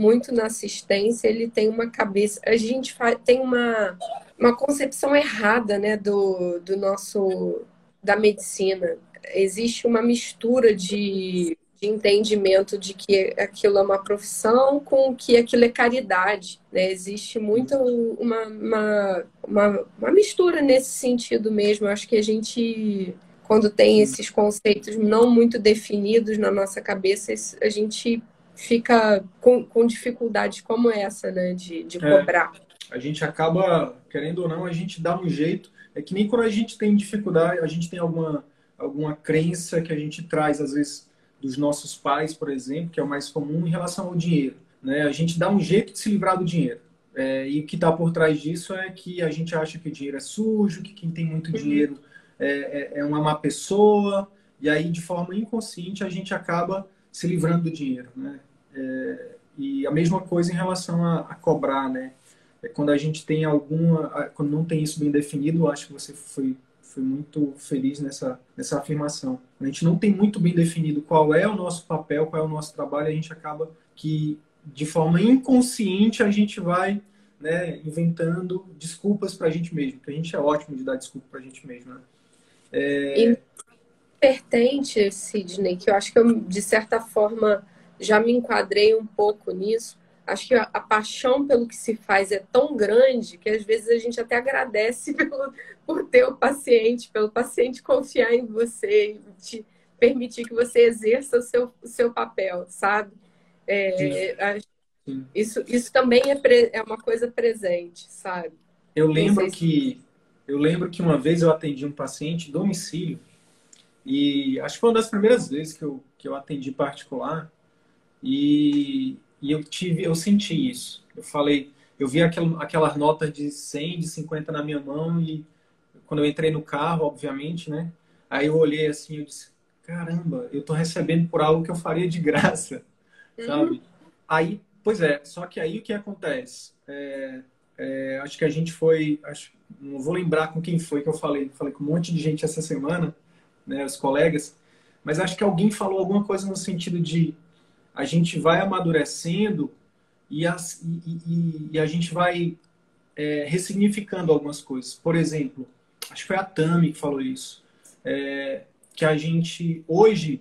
muito na assistência, ele tem uma cabeça. A gente tem uma, uma concepção errada né, do, do nosso da medicina. Existe uma mistura de, de entendimento de que aquilo é uma profissão com que aquilo é caridade. Né? Existe muito uma, uma, uma, uma mistura nesse sentido mesmo. Eu acho que a gente quando tem esses conceitos não muito definidos na nossa cabeça, a gente fica com, com dificuldades como essa, né? De, de é, cobrar. É, a gente acaba, querendo ou não, a gente dá um jeito. É que nem quando a gente tem dificuldade, a gente tem alguma, alguma crença que a gente traz, às vezes, dos nossos pais, por exemplo, que é o mais comum em relação ao dinheiro. Né? A gente dá um jeito de se livrar do dinheiro. É, e o que está por trás disso é que a gente acha que o dinheiro é sujo, que quem tem muito uhum. dinheiro é, é, é uma má pessoa, e aí, de forma inconsciente, a gente acaba se livrando do dinheiro. Né? É, e a mesma coisa em relação a, a, cobrar, né? É quando a gente tem alguma, quando não tem isso bem definido, acho que você foi, foi muito feliz nessa, nessa afirmação. A gente não tem muito bem definido qual é o nosso papel, qual é o nosso trabalho, a gente acaba que de forma inconsciente a gente vai né, inventando desculpas para a gente mesmo, porque a gente é ótimo de dar desculpa para a gente mesmo, né? É... Pertente, Sidney, que eu acho que eu, de certa forma já me enquadrei um pouco nisso. Acho que a, a, paixão pelo que se faz é tão grande que às vezes a gente até agradece pelo, por ter o paciente, pelo paciente confiar em você e te permitir que você exerça o seu, o seu papel, sabe? É, isso, isso também é, pre, é uma coisa presente, sabe? Eu lembro se... que eu lembro que uma vez eu atendi um paciente domicílio e acho que foi uma das primeiras vezes que eu, que eu atendi particular e, e eu tive, eu senti isso. Eu falei, eu vi aquel, aquelas notas de 100, de 50 na minha mão e quando eu entrei no carro, obviamente, né? Aí eu olhei assim, eu disse, caramba, eu tô recebendo por algo que eu faria de graça, uhum. sabe? Aí, pois é, só que aí o que acontece? É, é, acho que a gente foi, acho, não vou lembrar com quem foi que eu falei, falei com um monte de gente essa semana, né, os colegas, mas acho que alguém falou alguma coisa no sentido de a gente vai amadurecendo e a, e, e, e a gente vai é, ressignificando algumas coisas. Por exemplo, acho que foi a Tami que falou isso, é, que a gente hoje,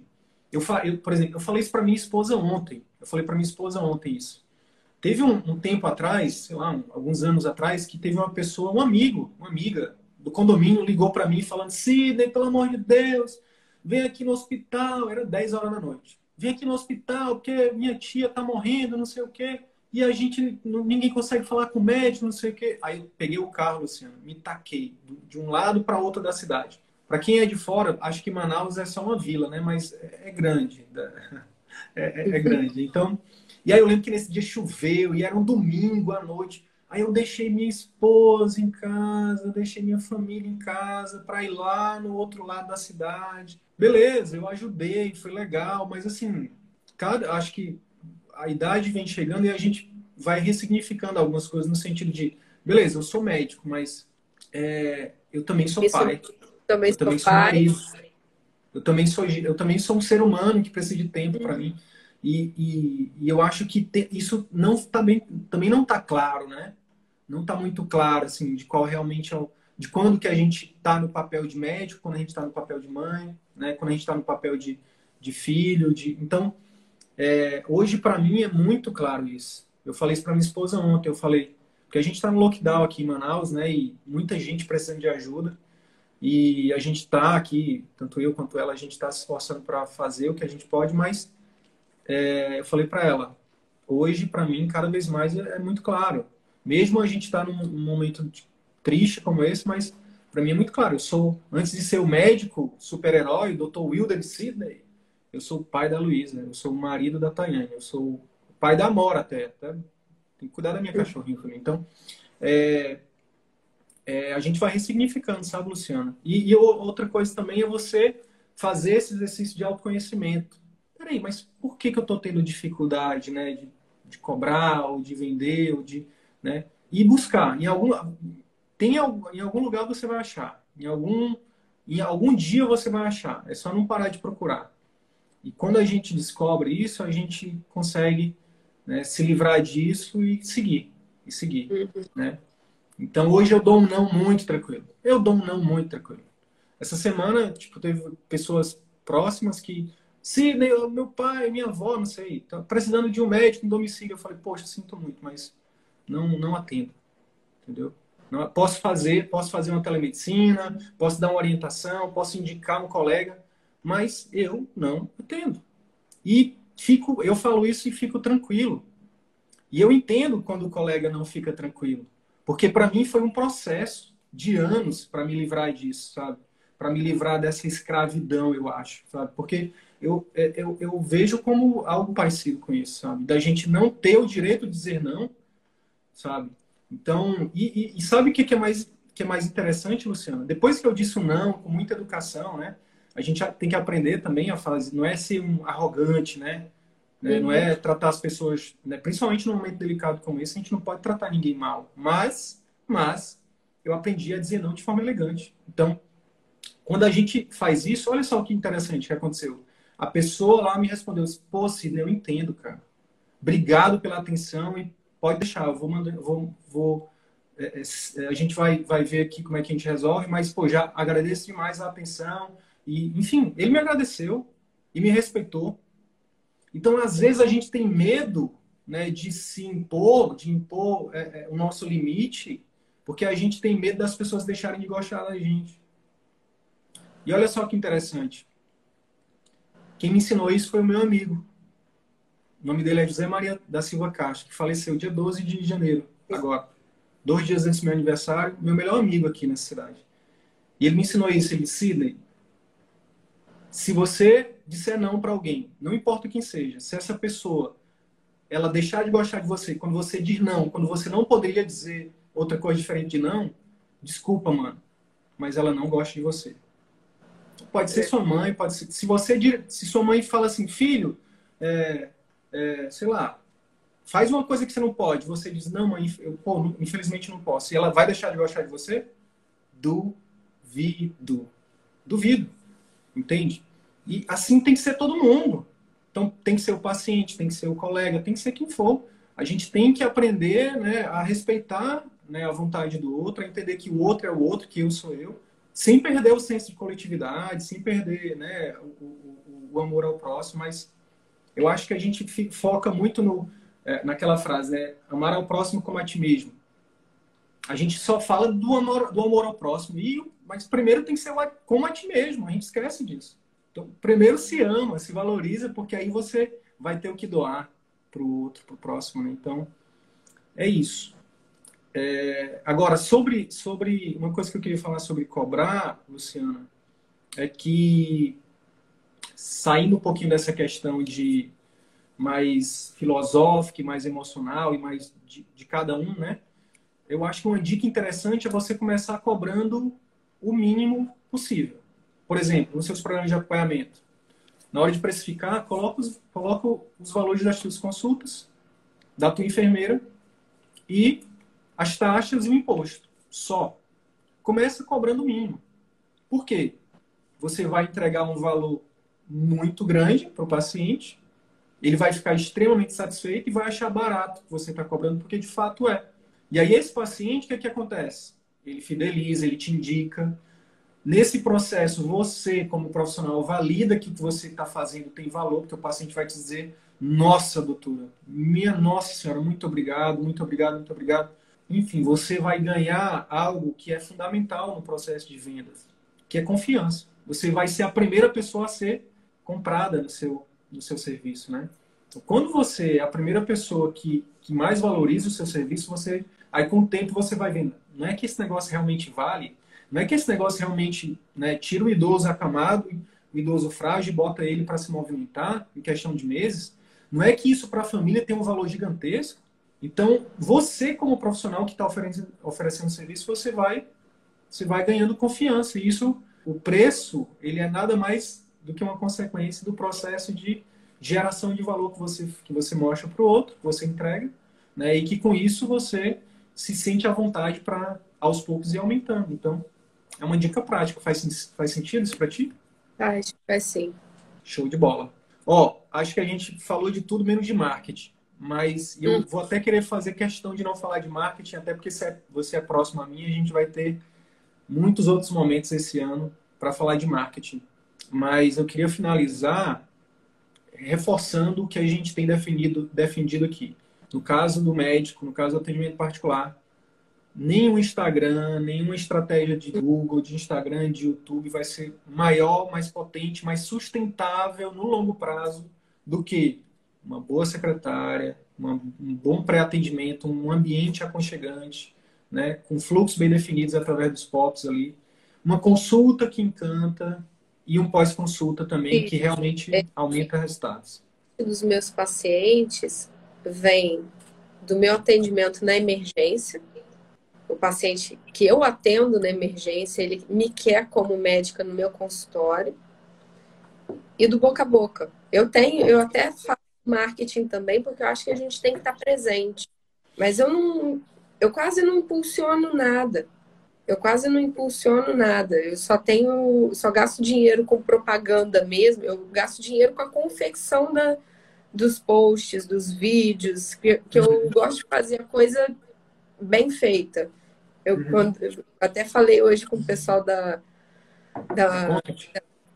eu, eu por exemplo, eu falei isso para minha esposa ontem. Eu falei para minha esposa ontem isso. Teve um, um, tempo atrás, sei lá, um, alguns anos atrás, que teve uma pessoa, um amigo, uma amiga do condomínio ligou para mim falando: Sidney, pelo amor de Deus, vem aqui no hospital. Era 10 horas da noite. Vem aqui no hospital porque minha tia tá morrendo, não sei o quê. E a gente, ninguém consegue falar com o médico, não sei o quê. Aí eu peguei o carro, Luciano, me taquei de um lado para outro da cidade. Para quem é de fora, acho que Manaus é só uma vila, né? Mas é, é grande. É, é, é grande. Então, e aí eu lembro que nesse dia choveu e era um domingo à noite. Aí eu deixei minha esposa em casa, deixei minha família em casa para ir lá no outro lado da cidade. Beleza, eu ajudei, foi legal, mas assim, cada, acho que a idade vem chegando e a gente vai ressignificando algumas coisas no sentido de, beleza, eu sou médico, mas é, eu também sou Isso, pai. Também eu sou também pai. Sou marido. Eu também sou, eu também sou um ser humano que precisa de tempo para mim. E, e, e, eu acho que te, isso não tá bem, também não está claro, né? Não está muito claro, assim, de qual realmente é o, de quando que a gente está no papel de médico, quando a gente está no papel de mãe, né? Quando a gente está no papel de, de filho, de então é, hoje para mim é muito claro isso. Eu falei isso para minha esposa ontem, eu falei porque a gente está no lockdown aqui em Manaus, né? E muita gente precisando de ajuda. E a gente está aqui, tanto eu quanto ela, a gente está se esforçando para fazer o que a gente pode, mas é, eu falei para ela, hoje, para mim, cada vez mais é, é muito claro. Mesmo a gente estar tá num, num, momento triste como esse, mas para mim é muito claro. Eu sou, antes de ser o médico super-herói, Dr. Wilder Sidney, eu sou o pai da Luísa, eu sou o marido da Tayane, eu sou o pai da Amora até. até tem que cuidar da minha cachorrinha também. Então, é, é, a gente vai ressignificando, sabe, Luciana? E, e outra coisa também é você fazer esse exercício de autoconhecimento peraí, mas por que, que eu estou tendo dificuldade, né, de, de, cobrar, ou de vender, ou de, né, e buscar. Em algum, tem, em algum lugar você vai achar. Em algum, em algum dia você vai achar. É só não parar de procurar. E quando a gente descobre isso, a gente consegue né, se livrar disso e seguir. E seguir, uhum. né? Então hoje eu dou um não muito tranquilo. Eu dou um não muito tranquilo. Essa semana, tipo, teve pessoas próximas que Sidney, meu pai, minha avó, não sei, tá precisando de um médico em domicílio. Eu falei, poxa, sinto muito, mas não, não atendo. Entendeu? Não, posso fazer, posso fazer uma telemedicina, posso dar uma orientação, posso indicar um colega, mas eu não atendo. E fico, eu falo isso e fico tranquilo. E eu entendo quando o colega não fica tranquilo, porque para mim foi um processo de anos para me livrar disso, sabe? Para me livrar dessa escravidão, eu acho, sabe? Porque eu, é, eu, eu vejo como algo parecido com isso, sabe? Da gente não ter o direito de dizer não, sabe? Então, e, e, e sabe o que, que, é mais, que é mais interessante, Luciana? Depois que eu disse o não, com muita educação, né? A gente tem que aprender também a fazer, não é ser um arrogante, né? né? Não é tratar as pessoas, né? principalmente num momento delicado como esse, a gente não pode tratar ninguém mal. Mas, mas, eu aprendi a dizer não de forma elegante. Então, quando a gente faz isso, olha só que interessante que aconteceu. A pessoa lá me respondeu: pô, Sidney, eu entendo, cara. Obrigado pela atenção e pode deixar, eu vou mandar, vou, vou é, é, a gente vai, vai ver aqui como é que a gente resolve, mas pô, já agradeço demais a atenção e, enfim, ele me agradeceu e me respeitou. Então, às vezes a gente tem medo, né, de se impor, de impor é, é, o nosso limite, porque a gente tem medo das pessoas deixarem de gostar da gente. E olha só que interessante. Quem me ensinou isso foi o meu amigo. O nome dele é José Maria da Silva Castro, que faleceu dia 12 de janeiro, agora. Dois dias antes do meu aniversário, meu melhor amigo aqui nessa cidade. E ele me ensinou isso. Ele disse, Sidney, se você disser não para alguém, não importa quem seja, se essa pessoa ela deixar de gostar de você, quando você diz não, quando você não poderia dizer outra coisa diferente de não, desculpa, mano, mas ela não gosta de você. pode ser sua mãe, pode ser. Se você se sua mãe fala assim, filho, é, é, sei lá, faz uma coisa que você não pode, você diz, não, mãe, eu pô, infelizmente não posso. E ela vai deixar de gostar de você? Duvido. Duvido. Entende? E assim tem que ser todo mundo. Então tem que ser o paciente, tem que ser o colega, tem que ser quem for. A gente tem que aprender né, a respeitar né, a vontade do outro, a entender que o outro é o outro, que eu sou eu, sem perder o senso de coletividade, sem perder né, o, o, o amor ao próximo, mas eu acho que a gente foca muito no, é, naquela frase, né? Amar ao próximo como a ti mesmo. A gente só fala do amor, do amor ao próximo, e, mas primeiro tem que ser como a ti mesmo, a gente esquece disso. Então, primeiro se ama, se valoriza, porque aí você vai ter o que doar para o outro, para o próximo. Né? Então, é isso. É, agora, sobre, sobre uma coisa que eu queria falar sobre cobrar, Luciana, é que saindo um pouquinho dessa questão de mais filosófica, mais emocional e mais de, de, cada um, né? Eu acho que uma dica interessante é você começar cobrando o mínimo possível. Por exemplo, nos seus programas de acompanhamento, na hora de precificar, coloca os, coloca os valores das suas consultas, da tua enfermeira e as taxas e o imposto. Só. Começa cobrando o mínimo. Por quê? Você vai entregar um valor muito grande para o paciente, ele vai ficar extremamente satisfeito e vai achar barato que você está cobrando, porque de fato é. E aí esse paciente, o que, é que acontece? Ele fideliza, ele te indica. Nesse processo, você, como profissional, valida que o que você está fazendo tem valor, porque o paciente vai te dizer, nossa, doutora, minha nossa senhora, muito obrigado, muito obrigado, muito obrigado. Enfim, você vai ganhar algo que é fundamental no processo de vendas, que é confiança. Você vai ser a primeira pessoa a ser comprada no seu, no seu serviço, né? Então, quando você é a primeira pessoa que, que mais valoriza o seu serviço, você aí com o tempo você vai vendo, não é que esse negócio realmente vale, não é que esse negócio realmente né, tira o idoso acamado, o idoso frágil bota ele para se movimentar em questão de meses, não é que isso para a família tem um valor gigantesco. Então, você como profissional que está oferecendo, oferecendo serviço, você vai, você vai ganhando confiança. E isso, o preço, ele é nada mais do que uma consequência do processo de geração de valor que você, que você mostra para o outro, que você entrega, né? e que com isso você se sente à vontade para aos poucos ir aumentando. Então, é uma dica prática. Faz, faz sentido isso para ti? Faz, faz sim. Show de bola. Ó, acho que a gente falou de tudo menos de marketing. Mas eu hum. vou até querer fazer questão de não falar de marketing, até porque você é, você é próximo a mim a gente vai ter muitos outros momentos esse ano para falar de marketing. Mas eu queria finalizar reforçando o que a gente tem definido, defendido aqui. No caso do médico, no caso do atendimento particular, nenhum Instagram, nenhuma estratégia de Google, de Instagram, de YouTube vai ser maior, mais potente, mais sustentável no longo prazo do que uma boa secretária, uma, um bom pré-atendimento, um ambiente aconchegante, né, com fluxos bem definidos através dos POPs ali, uma consulta que encanta, e um pós-consulta também, que realmente é. aumenta resultados. Dos meus pacientes vem do meu atendimento na emergência. O paciente que eu atendo na emergência, ele me quer como médica no meu consultório. E do boca a boca. Eu tenho, eu até faço marketing também, porque eu acho que a gente tem que estar presente. Mas eu não, eu quase não impulsiono nada. Eu quase não impulsiono nada. Eu só tenho, só gasto dinheiro com propaganda mesmo. Eu gasto dinheiro com a confecção da, dos posts, dos vídeos, que, que eu uhum. gosto de fazer a coisa bem feita. Eu, uhum. quando, eu até falei hoje com o pessoal da, da,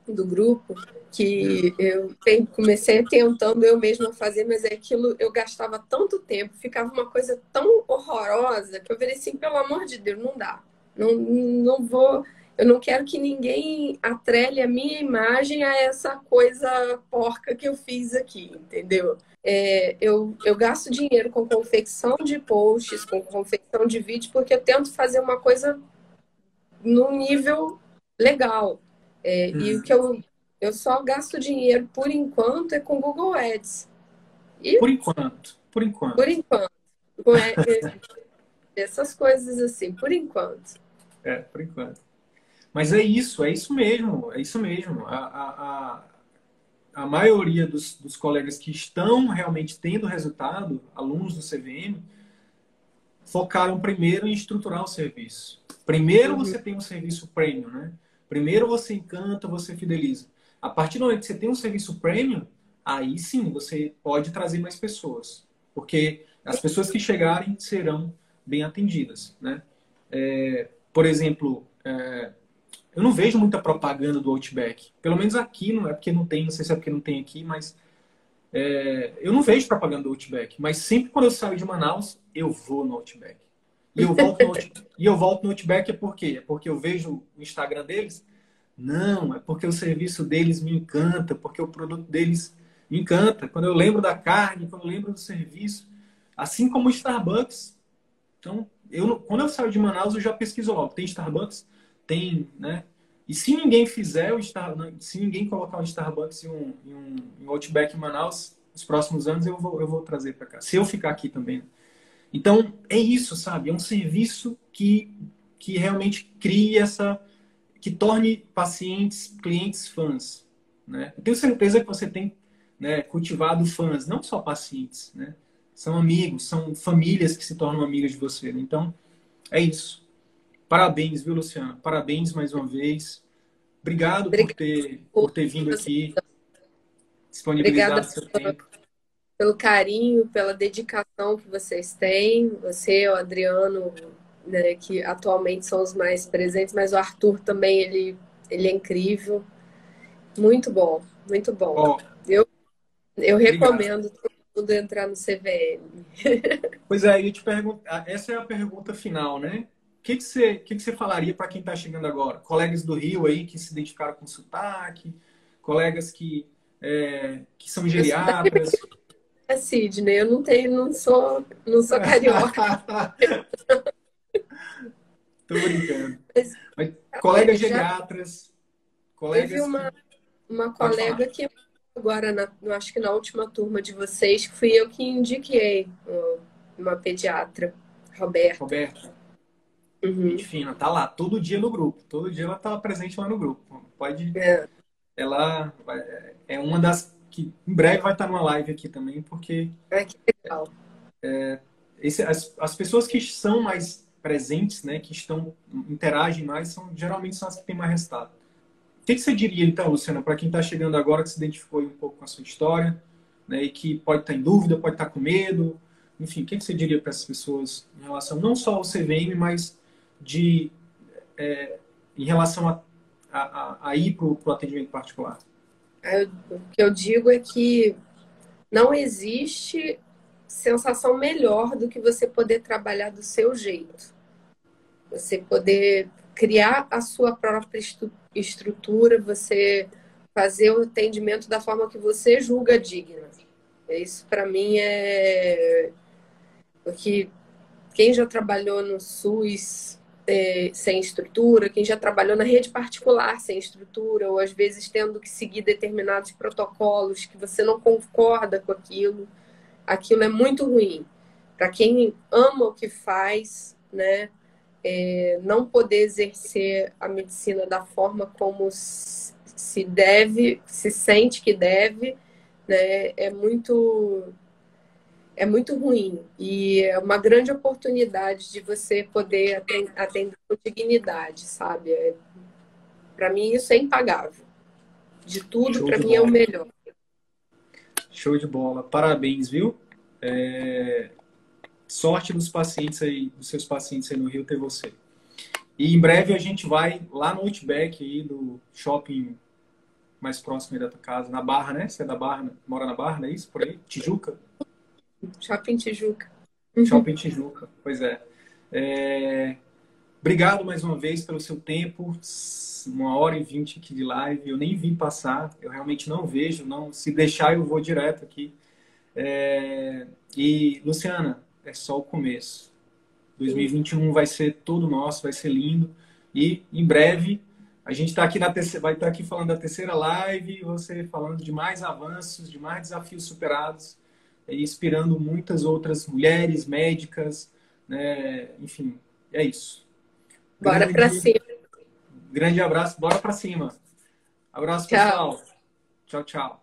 do grupo que eu comecei tentando eu mesma fazer, mas é aquilo eu gastava tanto tempo, ficava uma coisa tão horrorosa que eu falei assim, pelo amor de Deus, não dá. Não, não vou. Eu não quero que ninguém atrele a minha imagem a essa coisa porca que eu fiz aqui, entendeu? É, eu, eu gasto dinheiro com confecção de posts, com confecção de vídeos, porque eu tento fazer uma coisa num nível legal. É, hum. E o que eu, eu só gasto dinheiro por enquanto é com Google Ads. E, por enquanto, por enquanto. Por enquanto. Essas coisas assim, por enquanto. É, por enquanto. Mas é isso, é isso mesmo, é isso mesmo. A, a, a, a maioria dos, dos colegas que estão realmente tendo resultado, alunos do CVM, focaram primeiro em estruturar o serviço. Primeiro você tem um serviço premium, né? Primeiro você encanta, você fideliza. A partir do momento que você tem um serviço premium, aí sim você pode trazer mais pessoas. Porque as pessoas que chegarem serão bem atendidas, né? É, por exemplo, é, eu não vejo muita propaganda do Outback. Pelo menos aqui, não é porque não tem, não sei se é porque não tem aqui, mas é, eu não vejo propaganda do Outback. Mas sempre quando eu saio de Manaus, eu vou no Outback. E eu volto no, Outback, e eu volto no Outback é por quê? É porque eu vejo o Instagram deles? Não, é porque o serviço deles me encanta, porque o produto deles me encanta. Quando eu lembro da carne, quando eu lembro do serviço, assim como o Starbucks. Então, eu, quando eu saio de Manaus, eu já pesquiso logo. Tem Starbucks? tem, né? E se ninguém fizer o Star, se ninguém colocar um Starbucks e um, e um, um Outback em Manaus, nos próximos anos eu vou, eu vou trazer para cá. Se eu ficar aqui também. Então, é isso, sabe? É um serviço que, que realmente cria essa. que torne pacientes, clientes fãs. Né? Eu tenho certeza que você tem né, cultivado fãs, não só pacientes, né? São amigos, são famílias que se tornam amigas de você. Né? Então, é isso. Parabéns, viu, Luciana? Parabéns mais uma vez. Obrigado, por, ter, por ter vindo aqui, disponibilizado Obrigada seu tempo. Pelo carinho, pela dedicação que vocês têm. Você, o Adriano, né, que atualmente são os mais presentes, mas o Arthur também, ele, ele é incrível. Muito bom, muito bom. Oh, eu, eu recomendo todo mundo entrar no CVM. Pois é, eu te pergunto, essa é a pergunta final, né? que, que, você, que, que você falaria para quem está chegando agora? Colegas do Rio aí que se identificaram com sotaque, colegas que, é, que são geriatras. É Sidney, eu não tenho, não sou, não sou carioca. Tô brincando. Mas, Mas colegas já, geriatras, colegas. Teve uma, uma colega que agora, na, eu acho que na última turma de vocês, fui eu que indiquei uma pediatra, Roberta. Roberta. Uhum. Gente fina, tá lá todo dia no grupo. Todo dia ela tá presente lá no grupo. Pode. É. Ela é uma das que em breve vai estar numa live aqui também, porque. É que legal. É, esse, as, as pessoas que são mais presentes, né, que estão interagem mais, são geralmente são as que têm mais resultado. O que, você diria então, Luciana, para quem está chegando agora, que se identificou um pouco com a sua história, né, e que pode estar tá em dúvida, pode estar tá com medo, enfim, o que, que você diria para essas pessoas em relação não só ao CVM, mas de é, em relação a, a, a ir para o atendimento particular? É, o que eu digo é que não existe sensação melhor do que você poder trabalhar do seu jeito. Você poder criar a sua própria estrutura, você fazer o atendimento da forma que você julga digna. Isso para mim é o que quem já trabalhou no SUS é, sem estrutura, quem já trabalhou na rede particular sem estrutura, ou às vezes tendo que seguir determinados protocolos que você não concorda com aquilo, aquilo é muito ruim. Para quem ama o que faz, né, é, não poder exercer a medicina da forma como se deve, se sente que deve, né, é muito é muito ruim e é uma grande oportunidade de você poder atender com dignidade, sabe? É, para mim isso é impagável. De tudo, para mim bola. é o melhor. Show de bola. Parabéns, viu? É... Sorte dos pacientes aí, dos seus pacientes aí no Rio ter você. E em breve a gente vai lá no Outback aí do shopping mais próximo aí da tua casa, na Barra, né? Você é da Barra, mora na Barra, não é isso? Por aí? Tijuca? Shopping Tijuca. Uhum. Shopping Tijuca, pois é. é. Obrigado mais uma vez pelo seu tempo. Uma hora e vinte aqui de live. Eu nem vi passar. Eu realmente não vejo. Não, se deixar, eu vou direto aqui. É... E Luciana, é só o começo. 2021 vai ser todo nosso, vai ser lindo. E em breve a gente está aqui na terceira, vai estar tá aqui falando da terceira live, você falando de mais avanços, de mais desafios superados inspirando muitas outras mulheres médicas, né? enfim, é isso. Bora para cima. Grande abraço, bora para cima. Abraço, tchau. pessoal. Tchau, tchau.